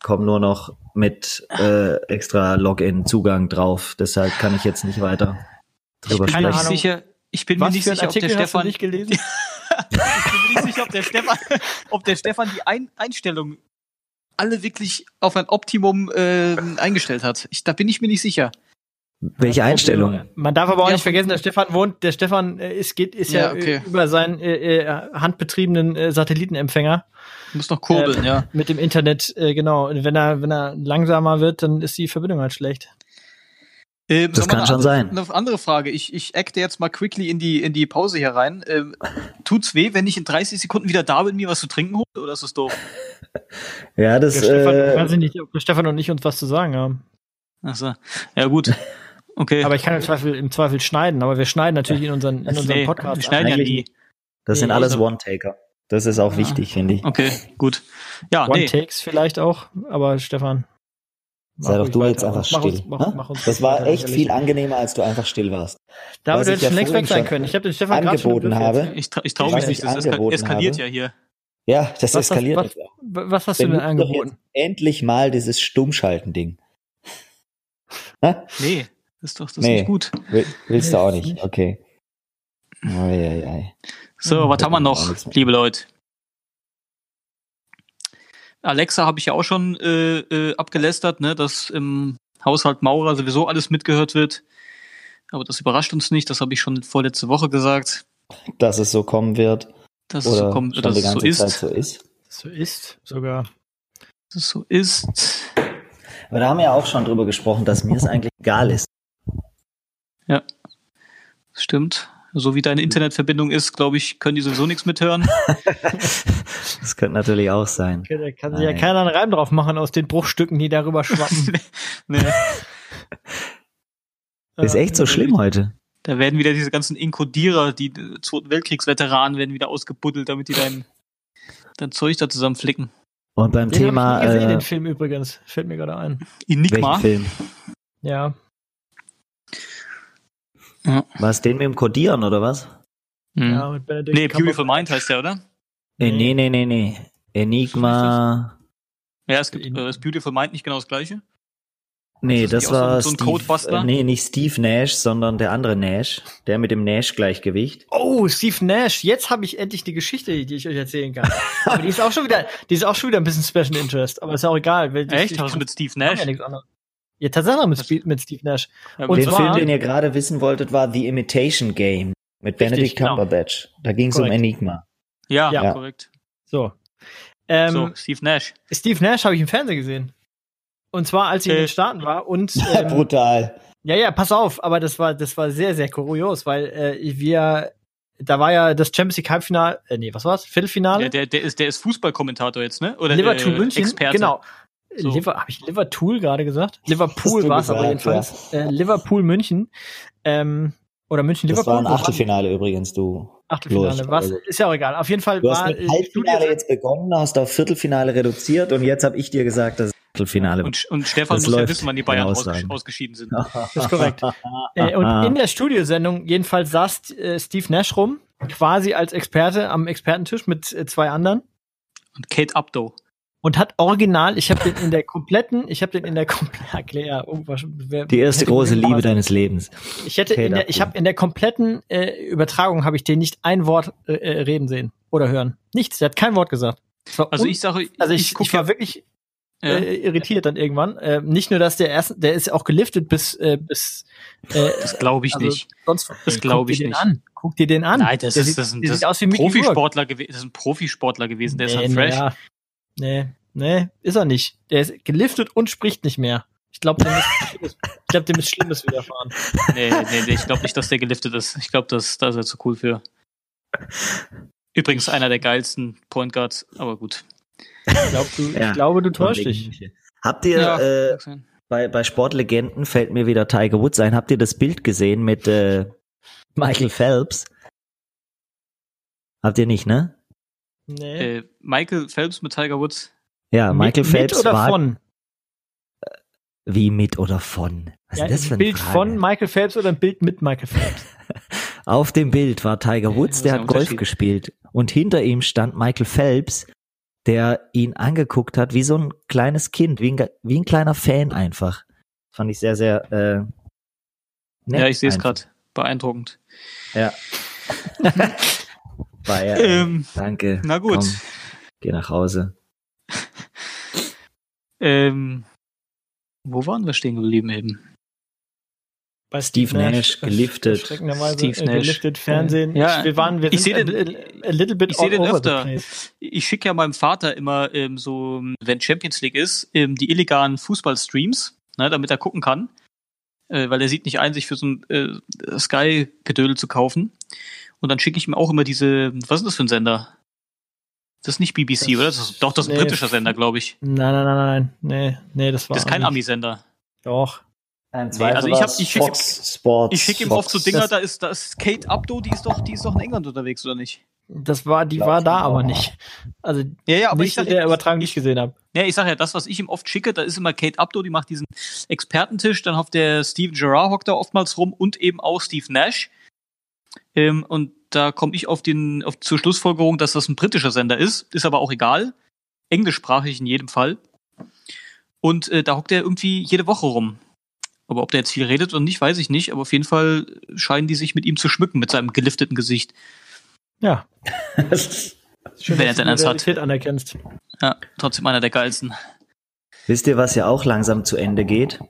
komme nur noch mit äh, extra Login-Zugang drauf. Deshalb kann ich jetzt nicht weiter Ich drüber bin keine nicht sprechen. Ahnung. sicher. Ich bin Was mir nicht sicher, ob der Stefan. nicht gelesen? (laughs) (laughs) ich bin mir nicht sicher, ob der Stefan, ob der Stefan die Ein Einstellungen alle wirklich auf ein Optimum äh, eingestellt hat. Ich, da bin ich mir nicht sicher. Welche Einstellung? Man darf aber auch Ja, nicht vergessen, der Stefan wohnt, der Stefan äh, ist, geht, ist ja, Ja, okay. über seinen äh, äh, handbetriebenen äh, Satellitenempfänger Muss noch kurbeln, Äh, ja. mit dem Internet, äh, genau. Und wenn er, wenn er langsamer wird, dann ist die Verbindung halt schlecht. Ähm, Das kann schon andere, sein. Eine andere Frage. Ich, ich acte jetzt mal quickly in die, in die Pause hier rein. Ähm, tut's weh, wenn ich in 30 Sekunden wieder da bin, mir was zu trinken hole? Oder ist das doof? (laughs) Ja, das Der Stefan, äh, weiß ich nicht, ob der Stefan und ich uns was zu sagen haben. Achso. Ja, gut. Okay. Aber ich kann im Zweifel, im Zweifel schneiden, aber wir schneiden natürlich in unseren, in unseren nee, Podcast. wir schneiden ja nie. das sind Nee, alles also- One-Taker. Das ist auch Ah. wichtig, finde ich. Okay, gut. Ja, One nee. Takes vielleicht auch, aber Stefan. Sei doch du weiter. jetzt einfach Mach still. Uns, mach, ne? mach uns das war weiter, echt viel angenehmer, als du einfach still warst. Damit was hätte ich ja schon längst weg sein können. Ich habe den Stefan angeboten habe. Ich, tra ich traue Was mich ich nicht. Das eskaliert habe. ja hier. Ja, das Was, eskaliert auch. was, was hast du denn angeboten? endlich mal dieses Stummschalten-Ding. Hä? (laughs) Nee, ist doch das ist Nee. nicht gut. Will- Willst du auch nicht? Okay. Ei, ei, ei. So, was Hm, haben wir noch, liebe Leute? Alexa habe ich ja auch schon äh, äh, abgelästert, ne, dass im Haushalt Maurer sowieso alles mitgehört wird. Aber das überrascht uns nicht, das habe ich schon vorletzte Woche gesagt, Dass es so kommen wird. dass es Oder so kommt, schon dass es so Zeit ist. so ist. So ist sogar. Dass es so ist. Aber da haben wir ja auch schon drüber gesprochen, dass mir es eigentlich egal ist. Stimmt. So wie deine Internetverbindung ist, glaube ich, können die sowieso nichts mithören. (laughs) Das könnte natürlich auch sein. Da kann sich ja keiner einen Reim drauf machen aus den Bruchstücken, die darüber schwappen. (laughs) nee, (laughs) Ist echt so schlimm heute. da werden wieder diese ganzen Inkodierer, die äh, Zweiten Weltkriegsveteranen, werden wieder ausgebuddelt, damit die dein, dein Zeug da zusammenflicken. Und beim Den Thema, ich gesehen, äh, den Film übrigens. Fällt mir gerade ein. Enigma. welchen Film? Ja. Was, den mit dem Codieren oder was? Hm. ja mit Benedict Nee. Beautiful Mind heißt der, oder? Äh, nee, nee, nee, nee. Enigma. Ja, es gibt äh, das Beautiful Mind nicht genau das gleiche. Nee, das das war so ein- so Steve, äh, nee, nicht Steve Nash, sondern der andere Nash, der mit dem Nash-Gleichgewicht. Oh, Steve Nash. Jetzt habe ich endlich die Geschichte, die ich euch erzählen kann. aber die ist auch schon wieder, die ist auch schon wieder ein bisschen Special Interest. Aber ist auch egal. Echt? ich Was ist kann- mit Steve Nash? Ja, nichts anderes. Ja tatsächlich mit, Spe- mit Steve Nash. Ja, Und den zwar- Film, den ihr gerade wissen wolltet, war The Imitation Game mit Benedict genau. Cumberbatch. Da ging es um. Enigma. ja, Ja. korrekt. So. Ähm, so, Steve Nash. Steve Nash habe ich im Fernsehen gesehen. Und zwar, als ich in Äh. den Staaten war und (laughs) ähm, Brutal. Ja, ja, pass auf, aber das war, das war sehr, sehr kurios, weil äh, wir, da war ja das Champions League Halbfinale, äh, nee, was war's? Viertelfinale? Der, der, der ist, der ist Fußballkommentator jetzt, ne? Oder Liverpool äh, München, Experte. genau. So. Liver, habe ich Liverpool gerade gesagt? (laughs) Liverpool Hast war es aber jedenfalls. Äh, Liverpool München. Ähm, oder München Das Liverpool. war ein Achtelfinale übrigens, du. Achtelfinale. Lurch. Was? Also- Ist ja auch egal. Auf jeden Fall Du hast war mit äh, Halbfinale jetzt begonnen, hast auf Viertelfinale reduziert und jetzt habe ich dir gesagt, dass es Viertelfinale Und, und Stefan Das muss ja läuft, wissen, wann die Bayern ausges Aussagen. ausgeschieden sind. Das (laughs) ist korrekt. äh, und in der Studiosendung jedenfalls saß äh, Steve Nash rum, quasi als Experte am Expertentisch mit äh, zwei anderen. Und Kate Abdo. Und hat original, ich habe den in der kompletten, ich habe den in der kompletten, (laughs) ja, Die erste große Liebe damals- deines Lebens. Ich hätte in Kate der, ich habe in der kompletten äh, Übertragung habe ich den nicht ein Wort äh, äh, reden sehen oder hören. Nichts, der hat kein Wort gesagt. Also ich sage, also ich, guck ich war wirklich ja, äh, irritiert dann irgendwann. Äh, nicht nur, dass der erste, der ist auch geliftet bis äh, bis äh, das glaube ich also nicht. Sonst, Das Guck glaub dir ich den nicht. An. Guck dir den an. Nein, das der ist, sieht, das ist, ein- das sieht aus wie. Profisportler gewesen. Das ist ein Profisportler gewesen. Der ist halt nee, fresh. Ja. Nee, nee, ist er nicht. Der ist geliftet und spricht nicht mehr. Ich glaube, dem, ist (laughs) Schlimmes- ich glaub, dem ist Schlimmes widerfahren. Nee, nee, nee, ich glaube nicht, dass der geliftet ist. Ich glaube, das, da ist er zu cool für. Übrigens einer der geilsten Point Guards, aber gut. Ich, glaub, du, Ja. ich glaube, du täuschst dich. Habt ihr äh, mag sein. bei, bei Sportlegenden fällt mir wieder Tiger Woods ein. Habt ihr das Bild gesehen mit äh, Michael Phelps? Habt ihr nicht, ne? Nee. äh, Michael Phelps mit Tiger Woods. Ja, Michael mit, Phelps mit oder war von? wie mit oder von. Was Ja, ist das für ein Bild Frage? von Michael Phelps oder ein Bild mit Michael Phelps? (laughs) Auf dem Bild war Tiger Woods, der hat Golf gespielt und hinter ihm stand Michael Phelps, der ihn angeguckt hat wie so ein kleines Kind, wie ein, wie ein kleiner Fan einfach. Fand ich sehr, sehr äh, nett ja, ich sehe es gerade. Beeindruckend. Ja. (laughs) (laughs) Ja. Ähm, Danke. na gut. Komm, geh nach Hause. (laughs) Ähm, wo waren wir stehen geblieben eben? Bei Steve Nash, geliftet. Erschreckenderweise, Steve äh, Nash. geliftet, Fernsehen. Ja, ich, wir waren, wir ich sind seh a, den- a, a little bit ich seh all den öfter. Ich schicke ja meinem Vater immer ähm, so, wenn Champions League ist, ähm, die illegalen Fußballstreams, ne, damit er gucken kann. Äh, weil er sieht nicht ein, sich für so ein äh, Sky-Gedödel zu kaufen. Und dann schicke ich ihm auch immer diese, was ist das für ein Sender? Das ist nicht BBC, Das- oder? Das ist, doch, das ist ein nee. britischer Sender, glaube ich. Nein, nein, nein, nein, nee, nee, das war Das ist kein. Ami-Sender. Doch. Ein Nee, also ich hab- ich schicke- Fox Sports. Ich schicke ihm Fox. oft so Dinger, Das- da ist, da ist Kate Abdo, die ist doch, die ist doch in England unterwegs, oder nicht? Das war, die Glaub war da aber nicht. Also Ja, ja, aber nicht ich sag der ja, Übertragung, die ich gesehen habe. Ja, ich sage ja, das, was ich ihm oft schicke, da ist immer Kate Abdo, die macht diesen Expertentisch, dann hofft der Steven Gerrard hockt da oftmals rum und eben auch Steve Nash. Ähm, und da komme ich auf den, auf, zur Schlussfolgerung, dass das ein britischer Sender ist, ist aber auch egal. Englischsprachig in jedem Fall. Und äh, da hockt er irgendwie jede Woche rum. Aber ob der jetzt viel redet oder nicht, weiß ich nicht. Aber auf jeden Fall scheinen die sich mit ihm zu schmücken, mit seinem gelifteten Gesicht. Ja. Schön, Wenn er denn eins hat. Anerkennst. Ja, trotzdem einer der geilsten. Wisst ihr, was ja auch langsam zu Ende geht?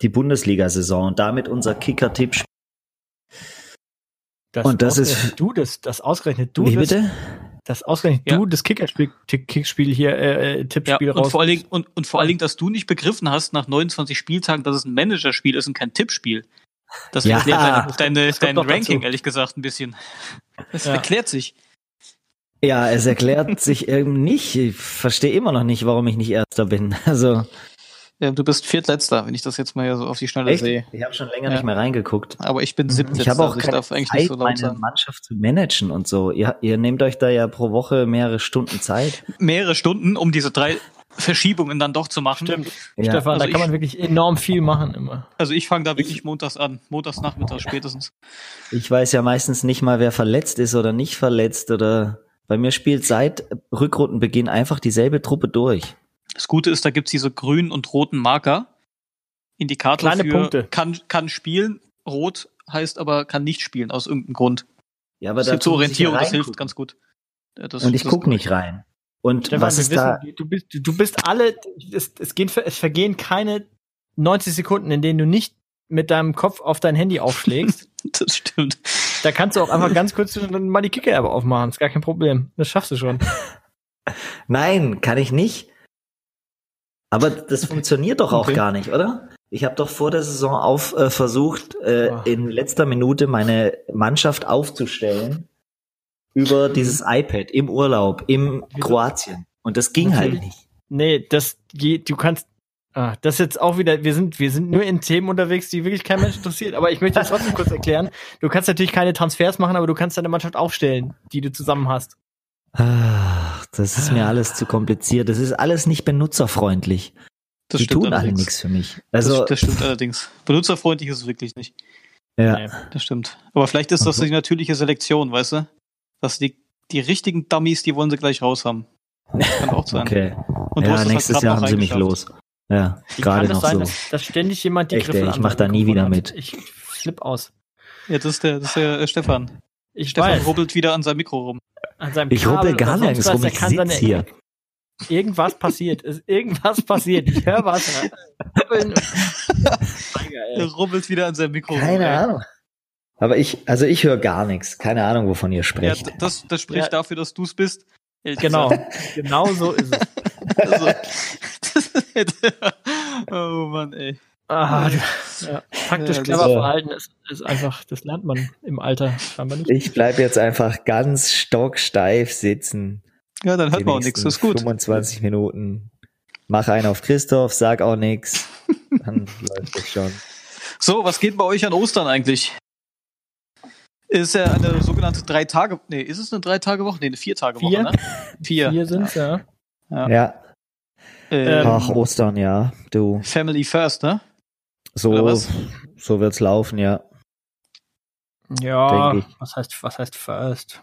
Die Bundesliga-Saison und damit unser Kicker-Tipp. Das Und das ist- du das, das ausgerechnet du Wie das, bitte? das ausgerechnet Ja. du das Kickerspiel, Kickspiel hier, äh, äh, Ja, Tippspiel und raus. vor, allen Dingen, und, und vor allen Dingen, dass du nicht begriffen hast nach 29 Spieltagen, dass es ein Managerspiel ist und kein Tippspiel. Das Ja. erklärt deine, deine, dein noch dazu. Ranking, ehrlich gesagt, ein bisschen. Das Ja. erklärt sich. Ja, es erklärt sich eben nicht. Ich verstehe immer noch nicht, warum ich nicht Erster bin. Also, Ja, du bist Viertletzter, wenn ich das jetzt mal hier so auf die Schnelle echt? sehe. Ich habe schon länger Ja. nicht mehr reingeguckt. Aber ich bin Siebtletzter, Ich habe auch also ich keine darf eigentlich Zeit, nicht so laut meine sein. Mannschaft zu managen und so. Ihr, ihr nehmt euch da ja pro Woche mehrere Stunden Zeit. Mehrere Stunden, um diese drei Verschiebungen dann doch zu machen. Stimmt. Ja. Stefan, Also da ich- kann man wirklich enorm viel machen immer. Also ich fange da wirklich montags an. Montags nachmittags spätestens. Ich weiß ja meistens nicht mal, wer verletzt ist oder nicht verletzt oder bei mir spielt seit Rückrundenbeginn einfach dieselbe Truppe durch. Das Gute ist, da gibt's diese grünen und roten Marker. Indikator Kleine für Punkte. kann, kann spielen. Rot heißt aber kann nicht spielen, aus irgendeinem Grund. Ja, aber Das ich ja Orientierung, das hilft ganz gut. Ja, das- Und ich das- guck nicht rein. Und Stefan, was ist da? wissen, du bist, du bist alle, es, es, gehen, es vergehen keine 90 Sekunden, in denen du nicht mit deinem Kopf auf dein Handy aufschlägst. (laughs) Das stimmt. da kannst du auch einfach ganz kurz mal die Kicker-App aufmachen. Ist gar kein Problem. Das schaffst du schon. (laughs) Nein, kann ich nicht. Aber das funktioniert doch auch Okay. gar nicht, oder? Ich habe doch vor der Saison auf äh, versucht, äh, in letzter Minute meine Mannschaft aufzustellen über dieses iPad im Urlaub, im? Kroatien. Und das ging halt Natürlich. nicht. Nee, das geht, du kannst, ah, das ist jetzt auch wieder, wir sind, wir sind nur in Themen unterwegs, die wirklich kein Mensch interessiert. Aber ich möchte es trotzdem (laughs) kurz erklären. Du kannst natürlich keine Transfers machen, aber du kannst deine Mannschaft aufstellen, die du zusammen hast. Ach, das ist mir alles zu kompliziert. Das ist alles nicht benutzerfreundlich. Das Die stimmt tun alle allerdings. nichts für mich. Also, das, das stimmt allerdings. Benutzerfreundlich ist es wirklich nicht. ja. Nee. Das stimmt. Aber vielleicht ist das Also- die natürliche Selektion, weißt du? Dass die, die richtigen Dummies, die wollen sie gleich raus haben. Das kann auch sein. Okay. Und ja, halt nächstes Jahr haben sie mich los. Ja, Wie gerade noch sein, so. dass, dass ständig jemand die Echt, Griffel ey, ich mach da nie wieder mit. Ich flipp aus. Ja, das ist der, das ist der äh, Stefan. Ich Stefan weiß. rubbelt wieder an seinem Mikro rum. An seinem Ich rubbel Kabel gar oder sonst nirgends was, rum, ich kann seine- sitz hier. Irgendwas passiert. Ist irgendwas passiert. Ich höre was. Rubbeln. (laughs) Er rubbelt wieder an seinem Mikro Keine ey. Ahnung. Aber ich, also ich höre gar nichts. Keine Ahnung, wovon ihr Ja, sprecht. d- das, das spricht Ja. dafür, dass du es bist. Ehrlich Genau. (laughs) Genau so ist es. Also, (laughs) oh Mann, ey. Ah, du, ja. Taktisch Ja, clever verhalten ist, ist einfach, das lernt man im Alter scheinbar nicht. Ich bleib jetzt einfach ganz stocksteif sitzen. Ja, dann hört man auch nichts. Das ist gut. 25 Minuten. Mach einen auf Christoph, sag auch nichts. (laughs) Dann läuft das schon. So, was geht bei euch an Ostern eigentlich? Ist ja eine sogenannte drei Tage, nee, ist es eine drei Tage Woche? Nee, eine vier Tage Woche, Vier? ne? (laughs) Vier. Hier sind's, ja. Ja. Ja. Ähm, Ach, Ostern, ja. Du. Family first, ne? So, so wird's laufen, ja. Ja, was heißt, was heißt first?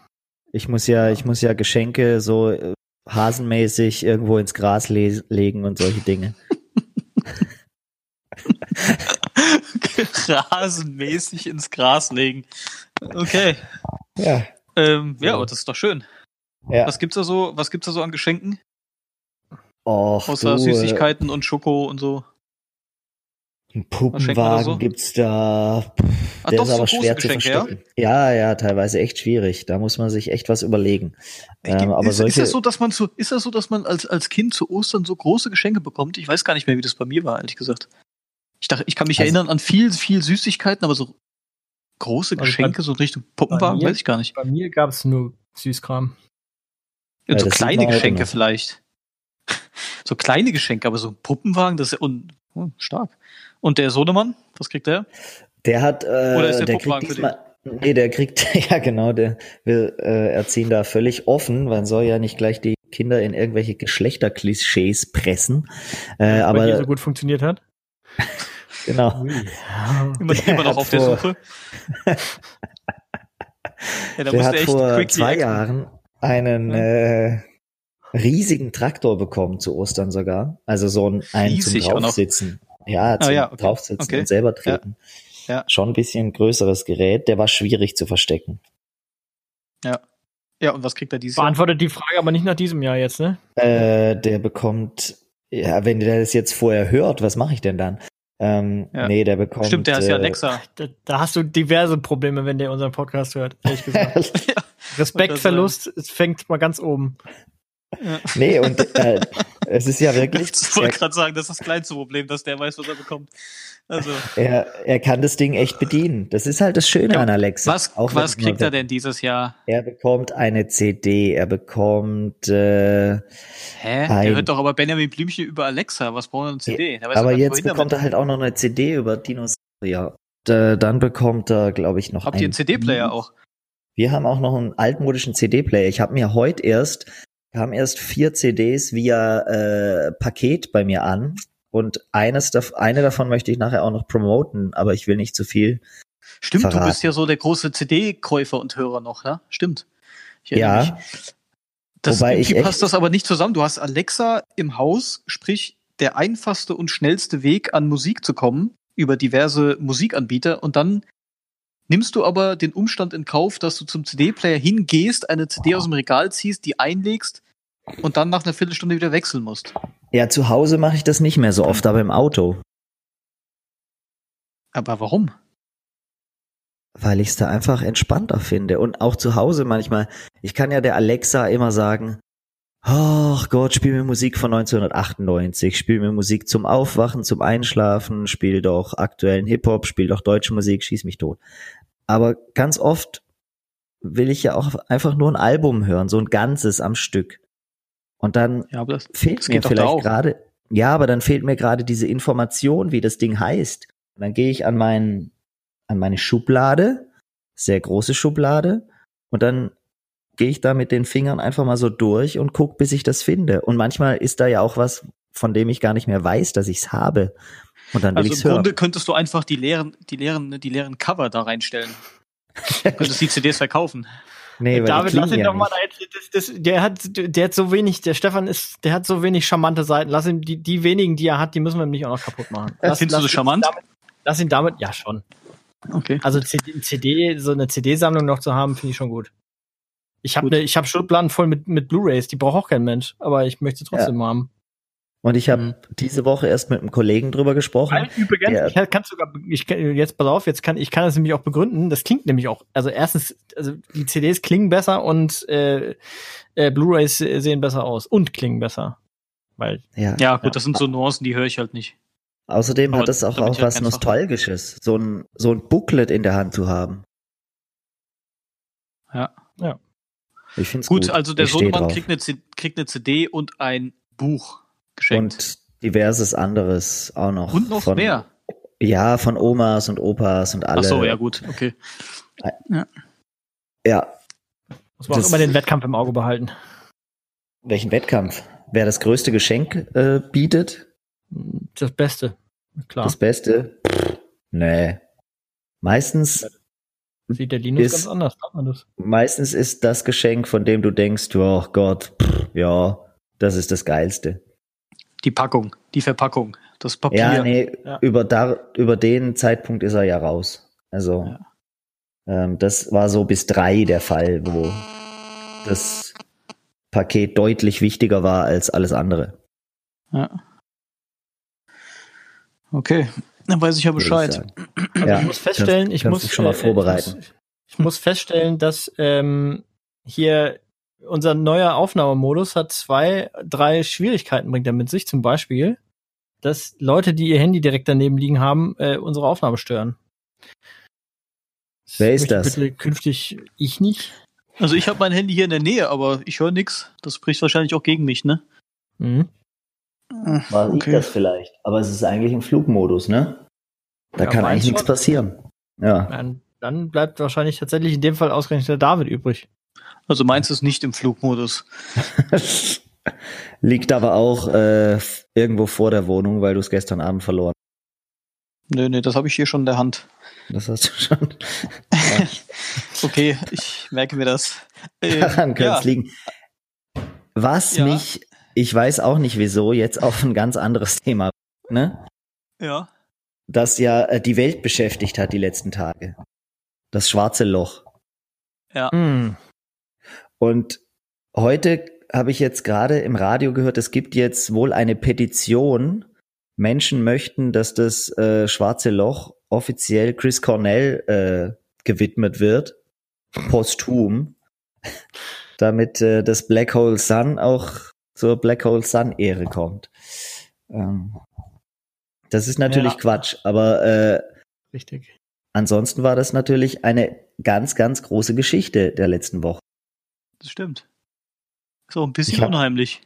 Ich muss ja, ich muss ja Geschenke so äh, hasenmäßig irgendwo ins Gras le legen und solche Dinge. (laughs) Rasenmäßig ins Gras legen. Okay. Ja. Ähm, ja, aber das ist doch schön. Ja. Was gibt's da so, was gibt's da so an Geschenken? Och, Außer du, Süßigkeiten und Schoko und so. Äh, Ein Puppenwagen so? gibt's da. Ah, Der doch, ist so aber große schwer zu Geschenke, ja? verstecken. Ja? ja, teilweise echt schwierig. Da muss man sich echt was überlegen. Ich- Ähm, aber ist, ist solche, das so, dass man zu, ist das so, dass man als, als Kind zu Ostern so große Geschenke bekommt? Ich weiß gar nicht mehr, wie das bei mir war, ehrlich gesagt. Ich dachte, ich kann mich Also- erinnern an viel, viel Süßigkeiten, aber so große Also Geschenke, so in Richtung Puppenwagen, bei mir- weiß ich gar nicht. Bei mir gab's nur Süßkram. Ja, Ja, so kleine Geschenke vielleicht. (laughs) So kleine Geschenke, aber so ein Puppenwagen, das ist ja un, oh, stark. Und der Sohnemann, was kriegt der? der hat, äh, Oder ist der der kriegt für diesmal, nee, der kriegt, (laughs) ja genau, der will äh, erziehen da völlig offen. Man soll ja nicht gleich die Kinder in irgendwelche Geschlechterklischees pressen. Äh, Aber die so gut funktioniert hat. (laughs) genau. Immer, Der immer noch auf der vor- Suche. (laughs) ja, da Der musst hat vor zwei acten. Jahren einen äh, riesigen Traktor bekommen zu Ostern sogar. Also so ein einen Riesig zum. Draufsitzen. Ja, zum ja, okay. Draufsitzen Okay. und selber treten. Ja. Schon ein bisschen größeres Gerät. Der war schwierig zu verstecken. Ja, und was kriegt er dieses Jahr? Beantwortet die Frage aber nicht nach diesem Jahr jetzt, ne? Äh, der bekommt, ja, wenn der das jetzt vorher hört, was mache ich denn dann? Ähm, Ja. Nee, der bekommt. Stimmt, der heißt ja äh, Alexa. Da, da hast du diverse Probleme, wenn der unseren Podcast hört, ehrlich (laughs) gesagt. ja. Respektverlust, es fängt mal ganz oben. nee, und äh, (laughs) es ist ja wirklich. Ich wollte gerade sagen, das ist das kleinste Problem, dass der weiß, was er bekommt. Also, Er, er kann das Ding echt bedienen. Das ist halt das Schöne Ja, an Alexa. was, was kriegt er denn dieses Jahr? Er bekommt eine CD, er bekommt, äh, Hä? Der Ein- hört doch aber Benjamin Blümchen über Alexa. Was braucht er eine CD? Der aber jetzt bekommt er halt auch noch eine CD über Dinosaurier. Und, äh, dann bekommt er, glaube ich, noch. Habt ihr einen CD-Player auch? Wir haben auch noch einen altmodischen CD-Player. Ich habe mir heute erst, kam erst vier CDs via äh, Paket bei mir an. Und eines, eine davon möchte ich nachher auch noch promoten, aber ich will nicht zu viel. Stimmt, du verraten. bist ja so der große CD-Käufer und Hörer noch, ne? Stimmt. Ja. mich. Das, Wobei ich passt das aber nicht zusammen. Du hast Alexa im Haus, sprich der einfachste und schnellste Weg an Musik zu kommen über diverse Musikanbieter und dann nimmst du aber den Umstand in Kauf, dass du zum CD-Player hingehst, eine CD aus dem Regal ziehst, die einlegst und dann nach einer Viertelstunde wieder wechseln musst. Ja, zu Hause mache ich das nicht mehr so oft, aber im Auto. Aber warum? weil ich es da einfach entspannter finde. Und auch zu Hause manchmal, ich kann ja der Alexa immer sagen, ach Gott, spiel mir Musik von 1998, spiel mir Musik zum Aufwachen, zum Einschlafen, spiel doch aktuellen Hip-Hop, spiel doch deutsche Musik, schieß mich tot. Aber ganz oft will ich ja auch einfach nur ein Album hören, so ein ganzes am Stück. Und dann Ja, das, fehlt Das mir vielleicht gerade, ja, aber dann fehlt mir gerade diese Information, wie das Ding heißt. Und dann gehe ich an meinen, an meine Schublade, sehr große Schublade, und dann gehe ich da mit den Fingern einfach mal so durch und guck, bis ich das finde. Und manchmal ist da ja auch was, von dem ich gar nicht mehr weiß, dass ich es habe. Und dann will also ich's im Grunde hören. könntest du einfach die leeren, die leeren, die leeren Cover da reinstellen. Du könntest die CDs verkaufen. Nee, weil David, lass ihn ja doch mal nicht. da jetzt, das, das, der hat, der hat so wenig, der Stefan ist, der hat so wenig charmante Seiten. Lass ihn, die, die wenigen, die er hat, die müssen wir ihm nicht auch noch kaputt machen. Lass, Findest du lass das ihn charmant? Damit, lass ihn damit, ja schon. Okay. Also CD, CD so eine CD-Sammlung noch zu haben, finde ich schon gut. Ich habe ne, ich habe Schubladen voll mit, mit Blu-Rays, die braucht auch kein Mensch, aber ich möchte sie trotzdem haben. Und ich habe Mhm. diese Woche erst mit einem Kollegen drüber gesprochen. Weil übrigens, der- ich kann kann's sogar, ich kann, jetzt pass auf, jetzt kann ich kann das nämlich auch begründen. Das klingt nämlich auch, also erstens, also die CDs klingen besser und äh, äh, Blu-rays sehen besser aus und klingen besser, weil Ja. Ja, gut, das sind so Nuancen, die höre ich halt nicht. Außerdem Aber hat es auch, auch halt was. Nostalgisches, so ein, so ein Booklet in der Hand zu haben. Ja. Ja. Ich finde es Gut, gut. also der Sohnemann kriegt eine, kriegt eine CD und ein Buch geschenkt. Und diverses anderes auch noch. Und, noch von, mehr. Ja, von Omas und Opas und alle. Ach so, ja gut, okay. Ja, muss man auch Das- immer den Wettkampf im Auge behalten. welchen Wettkampf? Wer das größte Geschenk äh, bietet, Das Beste, klar. das Beste? Pff, nee. Meistens, Sieht der Linus ist- ganz anders, sagt man das. meistens ist das Geschenk, von dem du denkst, oh Gott, pff, ja, das ist das Geilste. Die Packung, die Verpackung, das Papier. Ja, nee, Ja. Über, da, über den Zeitpunkt ist er ja raus. Also, Ja. ähm, das war so bis drei der Fall, wo das Paket deutlich wichtiger war als alles andere. Ja. Okay, dann weiß ich ja ich Bescheid. Aber (clears throat) Ja, ich muss feststellen, ich muss schon mal äh, vorbereiten. Ich muss, ich muss feststellen, dass ähm, hier unser neuer Aufnahmemodus hat zwei, drei Schwierigkeiten bringt er mit sich. Zum Beispiel, dass Leute, die ihr Handy direkt daneben liegen haben, äh, unsere Aufnahme stören. Wer ist das? Bitte künftig ich nicht. Also ich habe mein Handy hier in der Nähe, aber ich höre nix. Das spricht wahrscheinlich auch gegen mich, ne? Mhm. War Okay. ich das vielleicht? Aber es ist eigentlich im Flugmodus, ne? Da Ja, kann eigentlich nichts passieren. Ja. Dann, dann bleibt wahrscheinlich tatsächlich in dem Fall ausgerechnet der David übrig. Also meins ist nicht im Flugmodus. (laughs) Liegt aber auch äh, irgendwo vor der Wohnung, weil du es gestern Abend verloren Nö, nee, das habe ich hier schon in der Hand. hast. Das hast du schon. (laughs) Okay, ich merke mir das. (laughs) Ähm, Daran könnte ja, es liegen. Was Ja. mich, ich weiß auch nicht wieso, jetzt auf ein ganz anderes Thema, ne? ja. Das ja äh, die Welt beschäftigt hat die letzten Tage. Das schwarze Loch. Ja. Mhm. Und heute habe ich jetzt gerade im Radio gehört, es gibt jetzt wohl eine Petition. Menschen möchten, dass das äh, schwarze Loch offiziell Chris Cornell äh, gewidmet wird, posthum, (laughs) damit äh, das Black Hole Sun auch zur Black Hole Sun Ehre kommt. Ähm, das ist natürlich Ja. Quatsch, aber äh, Richtig. ansonsten war das natürlich eine ganz, ganz große Geschichte der letzten Woche. Das stimmt. Ist auch ein bisschen hab- unheimlich.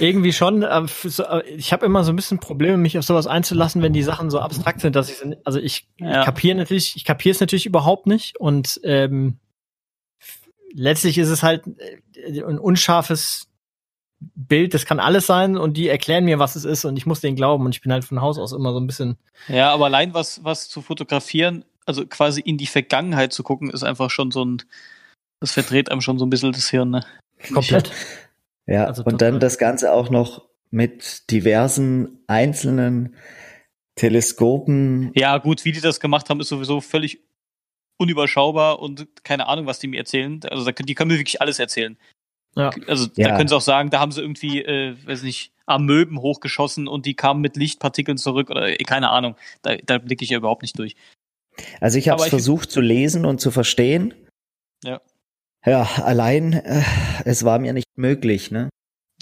Irgendwie schon. so- aber Ich habe immer so ein bisschen Probleme, mich auf sowas einzulassen, wenn die Sachen so abstrakt sind, dass ich sie- also ich Ja. kapiere natürlich, ich kapiere es natürlich überhaupt nicht und ähm, letztlich ist es halt äh, ein unscharfes Bild. Das kann alles sein und die erklären mir, was es ist und ich muss denen glauben und ich bin halt von Haus aus immer so ein bisschen. Ja, aber allein was, was zu fotografieren, also quasi in die Vergangenheit zu gucken, ist einfach schon so ein, das verdreht einem schon so ein bisschen das Hirn, ne? Komplett. Ja, Also und total. dann das Ganze auch noch mit diversen einzelnen Teleskopen. Ja, gut, wie die das gemacht haben, ist sowieso völlig unüberschaubar und keine Ahnung, was die mir erzählen. Also da, die können mir wirklich alles erzählen. Ja. Also Ja. da können sie auch sagen, da haben sie irgendwie, äh, weiß nicht, Amöben hochgeschossen und die kamen mit Lichtpartikeln zurück oder äh, keine Ahnung. Da, da blicke ich ja überhaupt nicht durch. Also ich habe es ich- versucht zu lesen und zu verstehen. Ja. Ja, allein, äh, es war mir nicht möglich, ne?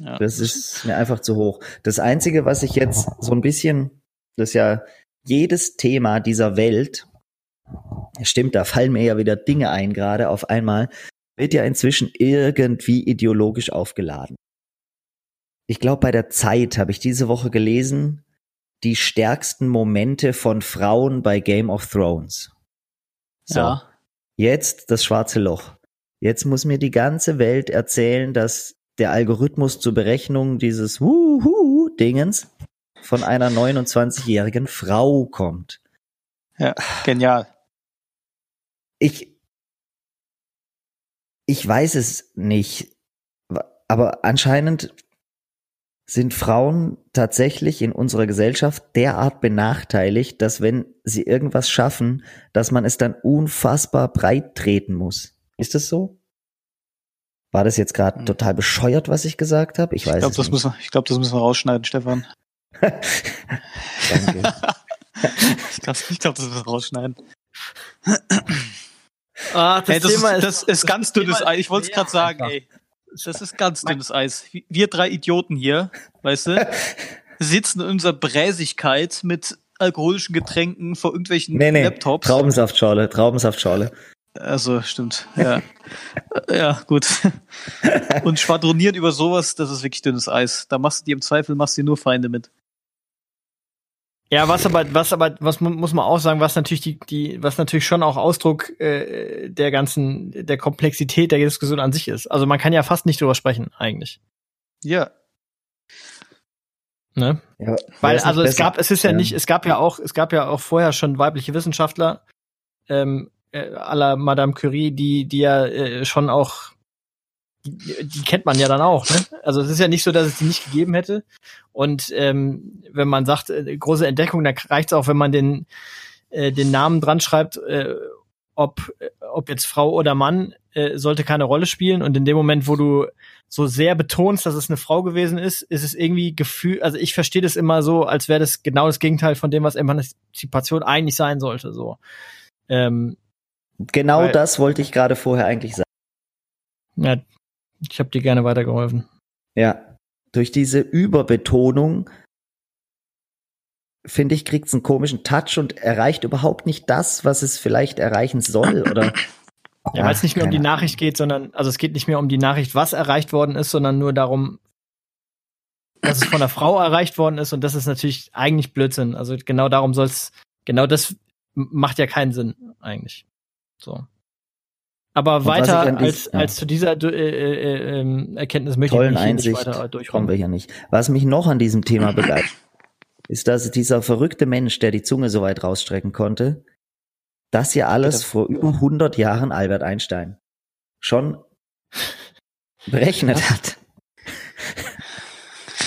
Ja. Das ist mir einfach zu hoch. Das Einzige, was ich jetzt so ein bisschen, das ist ja jedes Thema dieser Welt, stimmt, da fallen mir ja wieder Dinge ein, gerade auf einmal, wird ja inzwischen irgendwie ideologisch aufgeladen. Ich glaube, bei der Zeit habe ich diese Woche gelesen, die stärksten Momente von Frauen bei Game of Thrones. So, Ja. jetzt das schwarze Loch. Jetzt muss mir die ganze Welt erzählen, dass der Algorithmus zur Berechnung dieses Wuhu-Dingens von einer 29-jährigen Frau kommt. Genial. Ich, ich weiß es nicht. Aber anscheinend sind Frauen tatsächlich in unserer Gesellschaft derart benachteiligt, dass wenn sie irgendwas schaffen, dass man es dann unfassbar breit treten muss. Ist das so? War das jetzt gerade Hm. total bescheuert, was ich gesagt habe? Ich weiß Ich glaube, es das, nicht. müssen, ich glaub, das müssen wir rausschneiden, Stefan. Danke. (laughs) ich glaube, ich glaub, das müssen wir rausschneiden. Ah, das Ey, das, Thema ist, das ist ganz dünnes Thema Eis. Ich wollte es gerade sagen, einfach. ey. Das ist ganz dünnes Eis. Wir drei Idioten hier, weißt du, sitzen in unserer Bräsigkeit mit alkoholischen Getränken vor irgendwelchen Nee, nee. Laptops. Traubensaftschorle, Traubensaftschorle. Also, stimmt. Ja. (laughs) ja, gut. Und schwadronieren über sowas, das ist wirklich dünnes Eis. Da machst du dir im Zweifel machst du dir nur Feinde mit. Ja, was aber, was aber, was mu- muss man auch sagen, was natürlich die, die, was natürlich schon auch Ausdruck äh, der ganzen, der Komplexität der Diskussion an sich ist. Also man kann ja fast nicht drüber sprechen, eigentlich. Ja. Ne? Ja, Weil, also es besser? gab, es ist ja, Ja. nicht, es gab ja auch, es gab ja auch vorher schon weibliche Wissenschaftler, ähm, äh, la Madame Curie, die, die ja äh, schon auch, die, die kennt man ja dann auch, ne? Also es ist ja nicht so, dass es die nicht gegeben hätte. Und ähm, wenn man sagt, äh, große Entdeckung, dann reicht es auch, wenn man den, äh, den Namen dran schreibt, äh, ob, ob jetzt Frau oder Mann, äh, sollte keine Rolle spielen. Und in dem Moment, wo du so sehr betonst, dass es eine Frau gewesen ist, ist es irgendwie Gefühl, also ich verstehe das immer so, als wäre das genau das Gegenteil von dem, was Emanzipation eigentlich sein sollte. So. Ähm, Genau Weil- das wollte ich gerade vorher eigentlich sagen. ja, ich habe dir gerne weitergeholfen. Ja. Durch diese Überbetonung, finde ich, kriegt es einen komischen Touch und erreicht überhaupt nicht das, was es vielleicht erreichen soll, (coughs) oder? Ja, weil es nicht mehr um die Nachricht geht, sondern, also es geht nicht mehr um die Nachricht, was erreicht worden ist, sondern nur darum, dass es von einer Frau erreicht worden ist und das ist natürlich eigentlich Blödsinn. Also genau darum soll es, genau das macht ja keinen Sinn eigentlich. So. Aber Und weiter als, ja. als zu dieser äh, äh, ähm, Erkenntnis möchte tollen ich hier nicht weiter kommen durchkommen. wir hier nicht. Was mich noch an diesem Thema begeistert, ist, dass dieser verrückte Mensch, der die Zunge so weit rausstrecken konnte, das ja alles vor über 100 Jahren Albert Einstein schon (laughs) berechnet hat.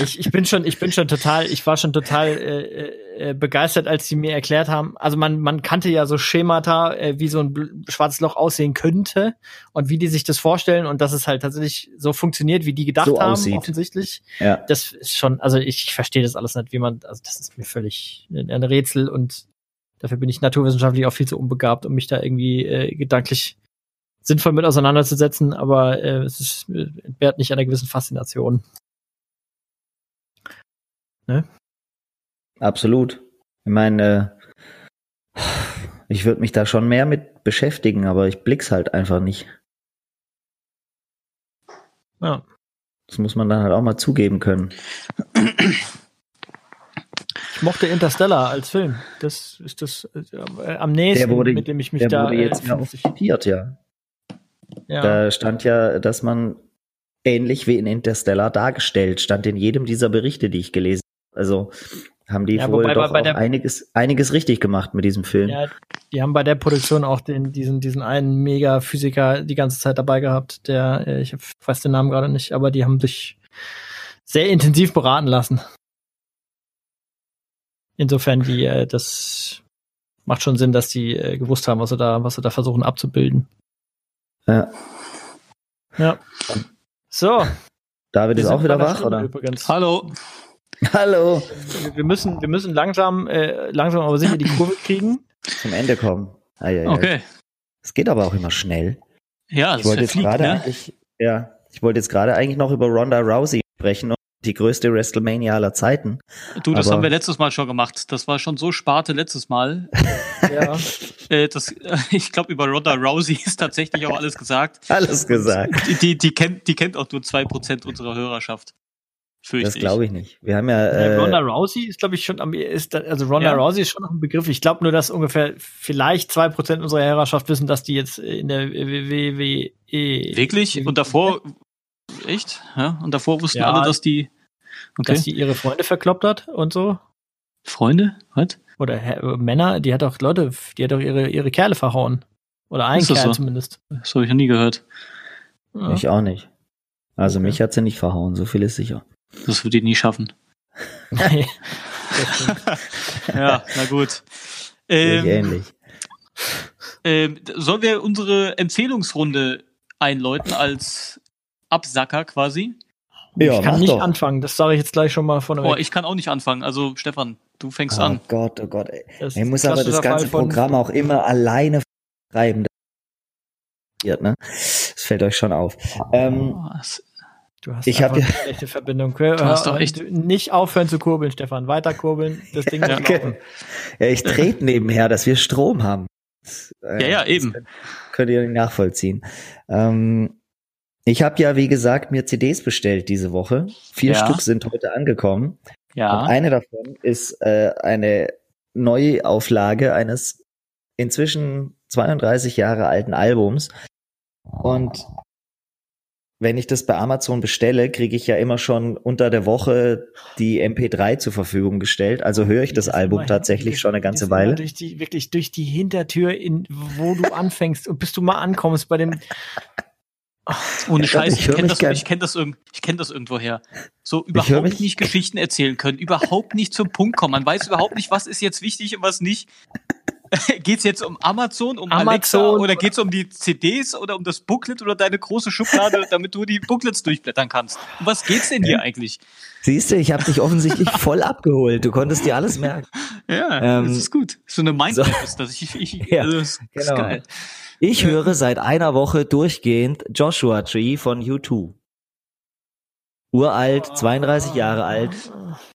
Ich, ich bin schon, ich bin schon total, ich war schon total äh, äh, begeistert, als sie mir erklärt haben. Also man, man kannte ja so Schemata, äh, wie so ein schwarzes Loch aussehen könnte und wie die sich das vorstellen und dass es halt tatsächlich so funktioniert, wie die gedacht So haben, aussieht. offensichtlich. Ja. Das ist schon, also ich, ich verstehe das alles nicht, wie man, also das ist mir völlig ein Rätsel und dafür bin ich naturwissenschaftlich auch viel zu unbegabt, um mich da irgendwie äh, gedanklich sinnvoll mit auseinanderzusetzen, aber äh, es ist, äh, entbehrt nicht einer gewissen Faszination. Absolut. Ich meine, äh, ich würde mich da schon mehr mit beschäftigen, aber ich blick's halt einfach nicht. Ja. Das muss man dann halt auch mal zugeben können. Ich mochte Interstellar als Film. Das ist das äh, am nächsten, Der wurde- mit dem ich mich Der da wurde jetzt äh, auch 50 zitiert, ja. ja. Da stand ja, dass man ähnlich wie in Interstellar dargestellt, stand in jedem dieser Berichte, die ich gelesen habe. Also haben die Ja, wohl wobei bei- doch bei auch der- einiges, einiges richtig gemacht mit diesem Film. ja, die haben bei der Produktion auch den, diesen, diesen einen Mega-Physiker die ganze Zeit dabei gehabt, der, äh, ich weiß den Namen gerade nicht, aber die haben sich sehr intensiv beraten lassen. Insofern, die, äh, das macht schon Sinn, dass die äh, gewusst haben, was sie da, was sie da versuchen abzubilden. Ja. Ja. So. David ist auch wieder wach, Stunde oder? Übrigens. Hallo. (laughs) Hallo. Wir- müssen, wir müssen langsam, äh, langsam aber sicher die Kurve kriegen. Zum Ende kommen. Ei, ei, ei. Okay. Es geht aber auch immer schnell. Ja, Ich das wollte jetzt gerade ne? eigentlich, ja, ich wollte jetzt gerade eigentlich noch über Ronda Rousey sprechen und die größte WrestleMania aller Zeiten. Du, das aber- haben wir letztes Mal schon gemacht. Das war schon so Sparte letztes Mal. (laughs) Ja. Äh, das, (laughs) ich glaube, über Ronda Rousey ist tatsächlich auch alles gesagt. Alles gesagt. Die, die, die, kennt, die kennt auch nur zwei Prozent unserer Hörerschaft. Fürchte Das glaube ich nicht. Wir haben ja, Äh, äh, Ronda Rousey ist, glaube ich, schon am, ist, da- also Ronda Ja. Rousey ist schon noch ein Begriff. Ich glaube nur, dass ungefähr vielleicht zwei Prozent unserer Hörerschaft wissen, dass die jetzt in der WWE. Wirklich? Und davor, echt? Ja? Und davor wussten Ja. alle, dass die, okay. Dass die ihre Freunde verkloppt hat und so. Freunde? Was? Oder Hä- Männer, die hat auch Leute, die hat auch ihre, ihre Kerle verhauen. Oder einen Kerl so? zumindest. Das habe ich noch nie gehört. Ja. Ich auch nicht. Also Okay. mich hat sie nicht verhauen, so viel ist sicher. Das wird die nie schaffen. (laughs) Stimmt. Ja, na gut. Ich Ähm, ähnlich. ähm, sollen wir unsere Empfehlungsrunde einläuten als Absacker quasi? Ja, ich kann nicht doch. anfangen, das sage ich jetzt gleich schon mal von Oh, ich kann auch nicht anfangen. Also Stefan, du fängst Oh an. Gott, oh Gott. Ey. Das Er ist muss aber das ganze Programm auch immer alleine schreiben. Ne? Das fällt euch schon auf. Ähm, Oh, Du hast Ich einfach ja- eine schlechte Verbindung. Du hast doch echt- Nicht aufhören zu kurbeln, Stefan. Weiter kurbeln. Das Ding muss Okay. ja, ich trete nebenher, dass wir Strom haben. Das, äh, Ja, ja, eben. könnt- Könnt ihr nicht nachvollziehen. Ähm, ich habe ja, wie gesagt, mir CDs bestellt diese Woche. Vier Ja. Stück sind heute angekommen. Und Ja. eine davon ist äh, eine Neuauflage eines inzwischen 32 Jahre alten Albums. Und wenn ich das bei Amazon bestelle, kriege ich ja immer schon unter der Woche die MP3 zur Verfügung gestellt. Also höre ich das ist Album tatsächlich das- schon eine das ganze Weile. Durch die, wirklich durch die Hintertür, in, wo du anfängst und bis du mal ankommst bei dem. (laughs) Ohne Ja, Scheiß, ich ich kenne das, gern. ich kenn das, irgend, ich kenn das irgendwoher. So überhaupt mich- nicht Geschichten erzählen können, überhaupt nicht zum Punkt kommen. Man weiß überhaupt nicht, was ist jetzt wichtig und was nicht. (laughs) geht's jetzt um Amazon, um Alexa Amazon. oder geht's um die CDs oder um das Booklet oder deine große Schublade, (laughs) damit du die Booklets durchblättern kannst? Um was geht's denn hier eigentlich? Siehst du, ich habe dich offensichtlich (laughs) voll abgeholt. Du konntest dir alles merken. Ja, Ähm, das ist gut. So eine Mindmap so. ist das. Ich, ich, Ja, also, das ist genau. geil. Ich höre seit einer Woche durchgehend Joshua Tree von U2. Uralt, 32 Jahre alt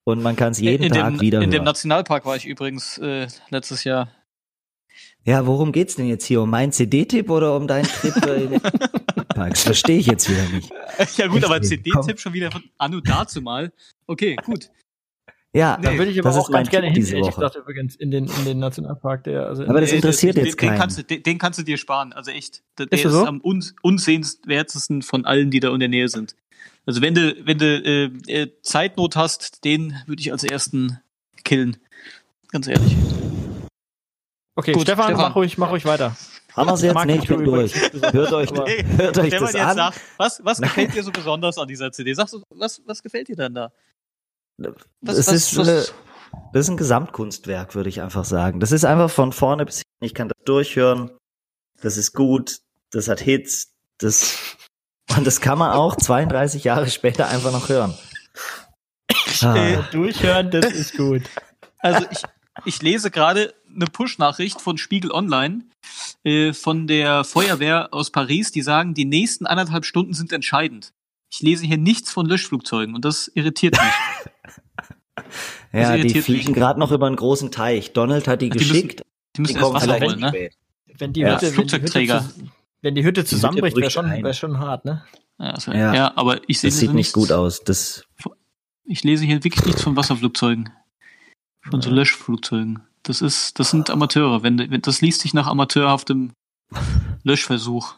und man kann es jeden in Tag dem, wieder In dem hören. Nationalpark war ich übrigens äh, letztes Jahr. Ja, worum geht's denn jetzt hier? Um meinen CD-Tipp oder um deinen Trip in den Parks? Verstehe ich jetzt wieder nicht. Ja gut, aber Richtig, CD-Tipp schon wieder von Anno dazu mal. Okay, gut. Ja, Da würde ich aber das auch ist mein ganz gerne hin, diese Woche. gesagt, übrigens, in den, in den Nationalpark, der, also Aber das Nee, interessiert den, jetzt den keinen. kannst, du, den, den kannst du dir sparen. Also echt. Der, der Ist ist, das so? am uns, unsehenswertesten von allen, die da in der Nähe sind. Also wenn du, wenn du äh, äh, Zeitnot hast, den würde ich als ersten killen. Ganz ehrlich. Okay, Gut, Stefan, Stefan. mach ruhig, mach ruhig weiter. Haben wir jetzt nicht, ich bin U2 durch. Hört euch, hört euch das an. sagt, was, was gefällt dir so besonders an dieser CD? Sagst du, was, was gefällt dir denn da? Was, Es was, ist, was, äh, Das ist ein Gesamtkunstwerk, würde ich einfach sagen. Das ist einfach von vorne bis hinten. Ich kann das durchhören. Das ist gut. Das hat Hits. Das, und das kann man auch 32 Jahre später einfach noch hören. Ah, Durchhören, das ist gut. Also ich, ich lese gerade eine Push-Nachricht von Spiegel Online äh, von der Feuerwehr aus Paris, die sagen, die nächsten anderthalb Stunden sind entscheidend. Ich lese hier nichts von Löschflugzeugen und das irritiert mich. (laughs) ja, die fliegen gerade noch über einen großen Teich. Donald hat die, Ach, die müssen- geschickt. Die müssen erst Wasser holen, ne? Wenn die Ja. Hütte, wenn die Hütte, Flugzeugträger. zus- wenn die Hütte zusammenbricht, wäre schon, wär schon hart, ne? Ja, also, Ja. ja. aber ich sehe Das sieht nicht gut aus. Das, Ich lese hier wirklich nichts von Wasserflugzeugen. Von so Löschflugzeugen. Das ist, das sind Amateure. Wenn, wenn das liest sich nach amateurhaftem (laughs) Löschversuch.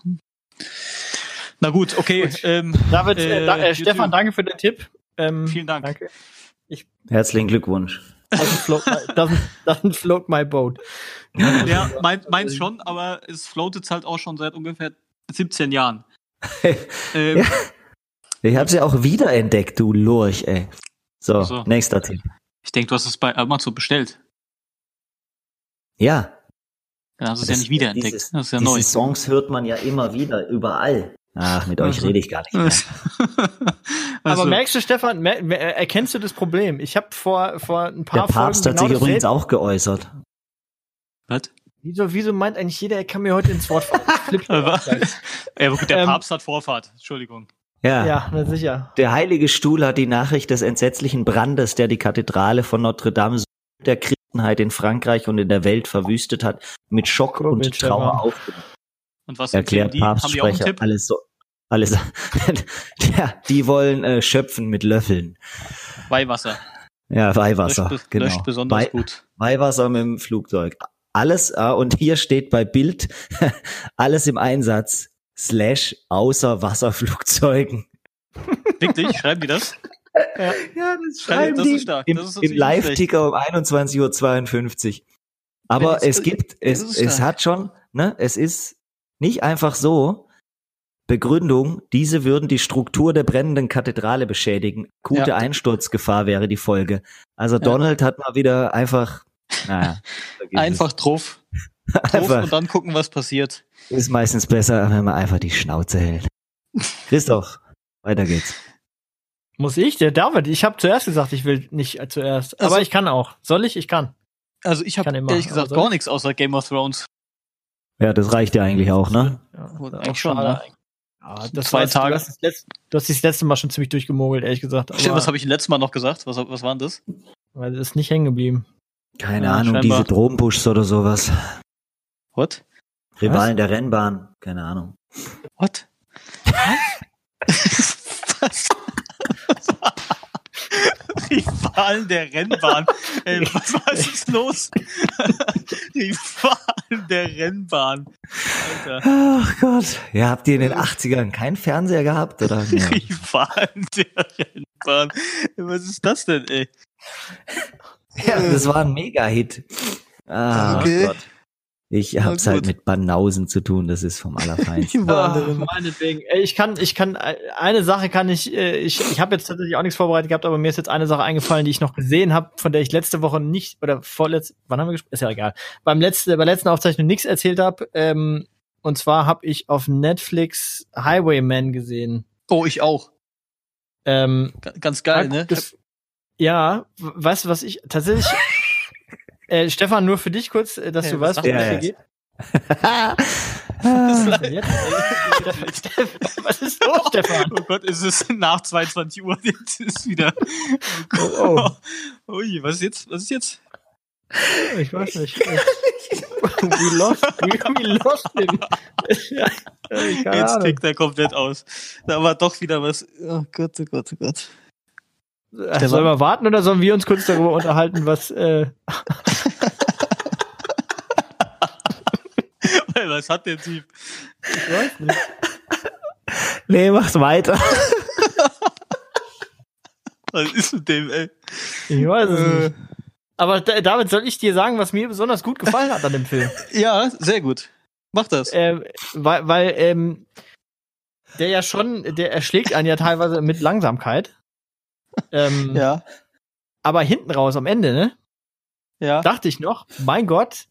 Na gut, okay. Ähm, David, äh, Äh, da, äh. Stefan, danke für den Tipp. Ähm, Vielen Dank. Danke. herzlichen Glückwunsch. Doesn't float, my, doesn't, doesn't float my boat. Ja, (laughs) mein, meins schon, aber es floatet halt auch schon seit ungefähr 17 Jahren. (laughs) Ähm, Ja. Ich hab's ja auch wiederentdeckt, du Lurch, ey. So, So. nächster Tipp. Ich denke, du hast es bei Amazon bestellt. Ja, du es Das- ja nicht wiederentdeckt. dieses- das ist ja diese neu. Songs hört man ja immer wieder, überall. Ach, mit euch Also. rede ich gar nicht mehr. (laughs) also, Aber merkst du, Stefan, mer mer erkennst du das Problem? Ich habe vor, vor ein paar Der Papst Folgen hat sich genau übrigens dasselbe- auch geäußert. was? Wieso, wieso meint eigentlich jeder, er kann mir heute ins Wort fallen? (laughs) Ja, gut, der Ähm, Papst hat Vorfahrt. Entschuldigung. Ja. ja, na sicher. Der Heilige Stuhl hat die Nachricht des entsetzlichen Brandes, der die Kathedrale von Notre Dame der Christenheit in Frankreich und in der Welt verwüstet hat, mit Schock Kurbel, und Trauer aufgenommen. Und was Erklärt die? Haben die auch einen Papstsprecher. Tipp? Alles so. Alles. (laughs) ja, die wollen äh, schöpfen mit Löffeln. Weihwasser. Ja, Weihwasser. Löscht, genau. löscht besonders Wei- gut. Weihwasser mit dem Flugzeug. Alles, ah, und hier steht bei Bild, (laughs) alles im Einsatz, slash außer Wasserflugzeugen. Wirklich? Schreiben die das? Ja, das Schreiben- das ist stark. Im, Das ist im Live-Ticker um 21.52 Uhr. Aber es gibt, es, es hat schon, ne, es ist nicht einfach so, Begründung, diese würden die Struktur der brennenden Kathedrale beschädigen. Gute Ja. Einsturzgefahr wäre die Folge. Also Donald hat mal wieder einfach, naja. Einfach drauf, (laughs) drauf einfach. und dann gucken, was passiert. Ist meistens besser, wenn man einfach die Schnauze hält. (laughs) Christoph, weiter geht's. Muss ich? Der David, ich habe zuerst gesagt, ich will nicht zuerst. Aber Also- ich kann auch. Soll ich? Ich kann. Also ich habe Kann immer, ehrlich gesagt aber gar nichts außer Game of Thrones. Ja, das reicht ja eigentlich auch, ne? Ja, Oder auch eigentlich schon, ne? eigentlich. Ja, das Zwei. Tage. Du hast, das letzte, du hast dich das letzte Mal schon ziemlich durchgemogelt, ehrlich gesagt. Aber was habe ich letztes Mal noch gesagt? Was, was war denn das? weil es ist nicht hängen geblieben. Keine Ja, Ahnung, scheinbar. diese Drogenbuschs oder sowas. What? Rivalen der Rennbahn, keine Ahnung. What? (laughs) (laughs) Rivalen der Rennbahn. Ey, was, was ist los? (laughs) Rivalen der Rennbahn. Alter. Ach Gott. Ja, habt ihr in den 80ern keinen Fernseher gehabt, oder? (laughs) Ja. Rivalen der Rennbahn. Was ist das denn, ey? ja, das war ein Mega-Hit. Ah, Okay. Gott. Ich hab's halt mit Banausen zu tun, das ist vom Allerfeinsten. (laughs) Ah, meinetwegen. Ich kann, ich kann, äh, eine Sache kann ich, äh, ich, ich habe jetzt tatsächlich auch nichts vorbereitet gehabt, aber mir ist jetzt eine Sache eingefallen, die ich noch gesehen habe, von der ich letzte Woche nicht, oder vorletzt, wann haben wir gesprochen? Ist ja egal. Beim letzten, bei der letzten Aufzeichnung nichts erzählt habe, ähm, und zwar habe ich auf Netflix Highwayman gesehen. Oh, ich auch. Ähm, Ga- Ganz geil, ne? das, ja, weißt du, was ich tatsächlich, (laughs) äh, Stefan, nur für dich kurz, äh, dass Hey, du was weißt, worum es er hier geht. (laughs) Was ist los, Stefan? Oh Gott, ist es nach 22 Uhr (laughs) jetzt ist wieder. Oh Oh, Gott. (laughs) Ui, was ist jetzt? Was ist jetzt? Ich weiß nicht. we lost, we, we lost him. jetzt tickt er komplett aus. Da war doch wieder was. Oh Gott, oh Gott, oh Gott. Äh, Sollen wir warten oder sollen wir uns kurz darüber unterhalten, was äh, (laughs) was hat der Typ? ich weiß nicht. nee, mach's weiter. (laughs) Was ist mit dem, ey? Ich weiß es Äh, nicht. Aber da- David, soll ich dir sagen, was mir besonders gut gefallen hat an dem Film? (laughs) ja, sehr gut. Mach das. ähm, weil, weil ähm, der ja schon, der erschlägt einen ja teilweise mit Langsamkeit. Ähm, (laughs) ja, Aber hinten raus am Ende, ne? ja. dachte ich noch, mein Gott,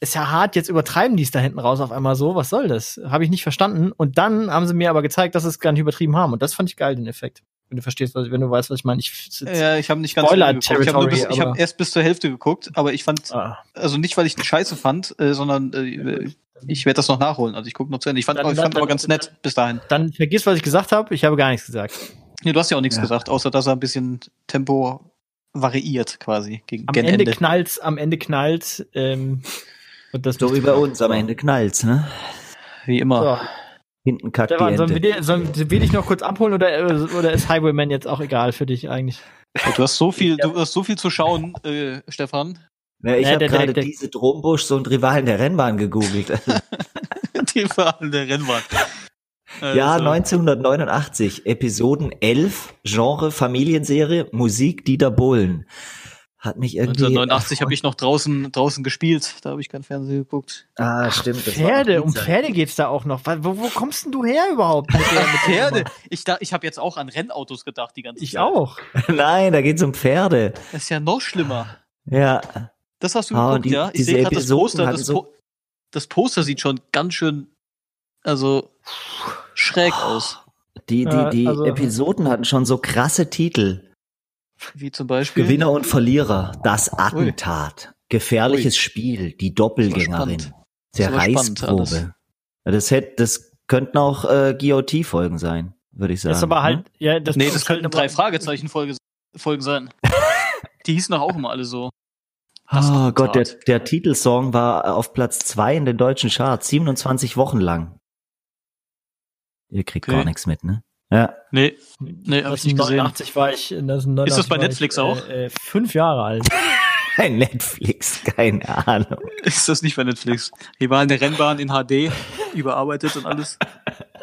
ist ja hart, jetzt übertreiben die es da hinten raus auf einmal so, was soll das? Habe ich nicht verstanden. Und dann haben sie mir aber gezeigt, dass sie es gar nicht übertrieben haben. Und das fand ich geil, den Effekt. Wenn du verstehst, was, wenn du weißt, was ich meine. Ich, Ja, ich habe nicht ganz Spoiler. Ich habe hab erst bis zur Hälfte geguckt, aber ich fand, ah, also nicht, weil ich den Scheiße fand, äh, sondern äh, ich werde das noch nachholen. Also ich gucke noch zu Ende. Ich fand, Dann- ich fand dann- aber ganz nett bis dahin. dann vergiss, was ich gesagt habe. Ich habe gar nichts gesagt. Nee, du hast ja auch nichts Ja. gesagt, außer dass er ein bisschen Tempo variiert quasi gegen, Am Ende, Ende. knallt's, am Ende knallt. Ähm, und das So wie bei uns, am Ende knallt's, ne? Wie immer. So. Hinten kackt die Stefan, sollen wir, dir, sollen wir dich noch kurz abholen oder, oder ist Highwayman jetzt auch egal für dich eigentlich? Du hast so viel, du hast so viel zu schauen, äh, Stefan. Ja, ich Ja, habe der- der- gerade der- diese Drombuschs und Rivalen der Rennbahn gegoogelt. (laughs) Die Verhandlung der Rennbahn. Ja, Also, 1989, Episoden 11, Genre Familienserie, Musik Dieter Bohlen. Hat mich irgendwie. 1989 habe ich noch draußen, draußen gespielt. Da habe ich kein Fernsehen geguckt. Ah, stimmt. das war Pferde, um. Pferde geht's da auch noch. Wo, wo kommst denn du her überhaupt? Mit der, mit Pferde. Ich, da, ich habe jetzt auch an Rennautos gedacht die ganze Ich Zeit. auch. (laughs) Nein, da geht's um Pferde. Das ist ja noch schlimmer. Ja. Das hast du Ah, geguckt, die- ja? Ich sehe gerade das Poster. Das, so- po das Poster sieht schon ganz schön, also schräg aus. Die, die, Ja, die also- Episoden hatten schon so krasse Titel. Wie zum Beispiel. Gewinner und Verlierer, das Attentat, gefährliches Spiel, die Doppelgängerin. Das spannend Zerreißprobe. Ja, das hätte, das könnten auch äh, GOT-Folgen sein, würde ich sagen. Das ist aber ne? halt, ja, das Nee, das ist könnten halt drei aber- Fragezeichen Folge, Folgen sein. (laughs) Die hießen doch auch immer alle so. Das Oh. Gott, der, der Titelsong war auf Platz zwei in den deutschen Charts, 27 Wochen lang. Ihr kriegt Okay. gar nichts mit, ne? Ja. Nee, nee, hab ich nicht gesehen. 89 war ich, das Ist das bei Netflix ich, auch? Äh, äh, fünf Jahre alt. (laughs) Kein Netflix, keine Ahnung. Ist das nicht bei Netflix? Hier war eine Rennbahn in HD, überarbeitet und alles.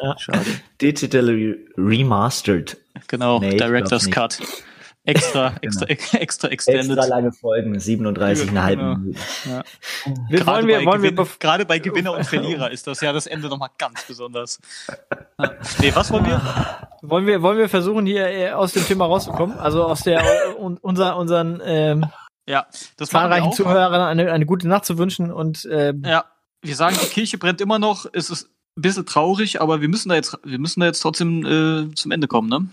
Ja. Schade. Digitally remastered. Genau, Nee, Director's Cut. Extra, (laughs) extra, extra extended. Extra lange Folgen, 37,5 Genau. Minuten. Wir, wollen wir, bei wollen wir, Gewinn, bef- gerade bei Gewinner und Verlierer ist das ja das Ende nochmal ganz besonders. Ja. Nee, was wollen wir? wollen wir, wollen wir versuchen, hier äh, aus dem Thema rauszukommen? Also aus der, un, unser, unseren ähm, Ja, das wir zahlreichen. Zuhörern eine, eine gute Nacht zu wünschen und ähm, Ja, wir sagen, die Kirche brennt immer noch. Es ist ein bisschen traurig, aber wir müssen da jetzt, wir müssen da jetzt trotzdem äh, zum Ende kommen, ne?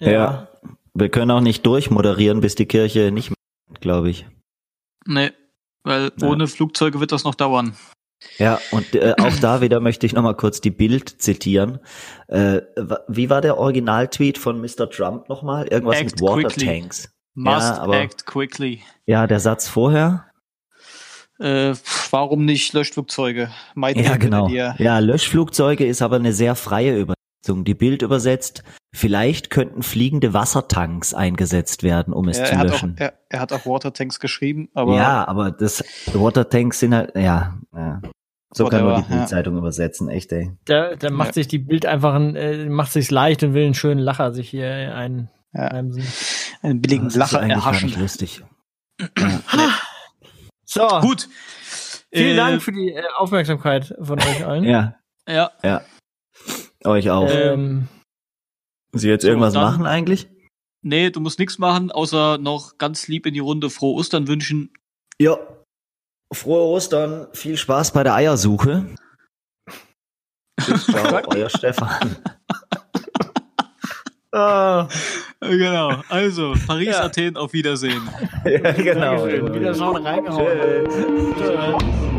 Ja. Wir können auch nicht durchmoderieren, bis die Kirche nicht mehr, glaube ich. Nee, weil Ja. ohne Flugzeuge wird das noch dauern. Ja, und äh, auch da (clears throat) wieder möchte ich nochmal kurz die Bild zitieren. Äh, wie war der Originaltweet von Mr. Trump nochmal? Irgendwas Act mit Water quickly. Tanks. Must Ja, aber- act quickly. Ja, der Satz vorher? Äh, warum nicht Löschflugzeuge? Meiden Ja, genau. Ja, Löschflugzeuge ist aber eine sehr freie Übersetzung. Die Bild übersetzt, vielleicht könnten fliegende Wassertanks eingesetzt werden, um es Ja, zu er, hat auch, löschen. er, er hat auch Watertanks geschrieben, aber ja, aber das Watertanks sind halt, ja, ja. So kann nur die Whatever, ja. Bildzeitung übersetzen, echt, ey. Da, da macht Ja. sich die Bild einfach ein, äh, macht sich's leicht und will einen schönen Lacher sich hier ein, Ja. einheimsen. einen billigen Das ist Lacher erhaschen. nicht lustig. So, Gut. vielen Äh, Dank für die äh, Aufmerksamkeit von euch allen. Ja, Ja, ja. Euch auch. Ähm, Sie jetzt so, irgendwas dann- machen eigentlich? nee, du musst nichts machen, außer noch ganz lieb in die Runde frohe Ostern wünschen. Ja. Frohe Ostern, viel Spaß bei der Eiersuche. (laughs) Euer Stefan. (laughs) ah, Genau. Also, Paris, Ja. Athen, auf Wiedersehen. (laughs) ja, genau. Dankeschön. Wieder schauen reingehauen. Tschüss. Tschö.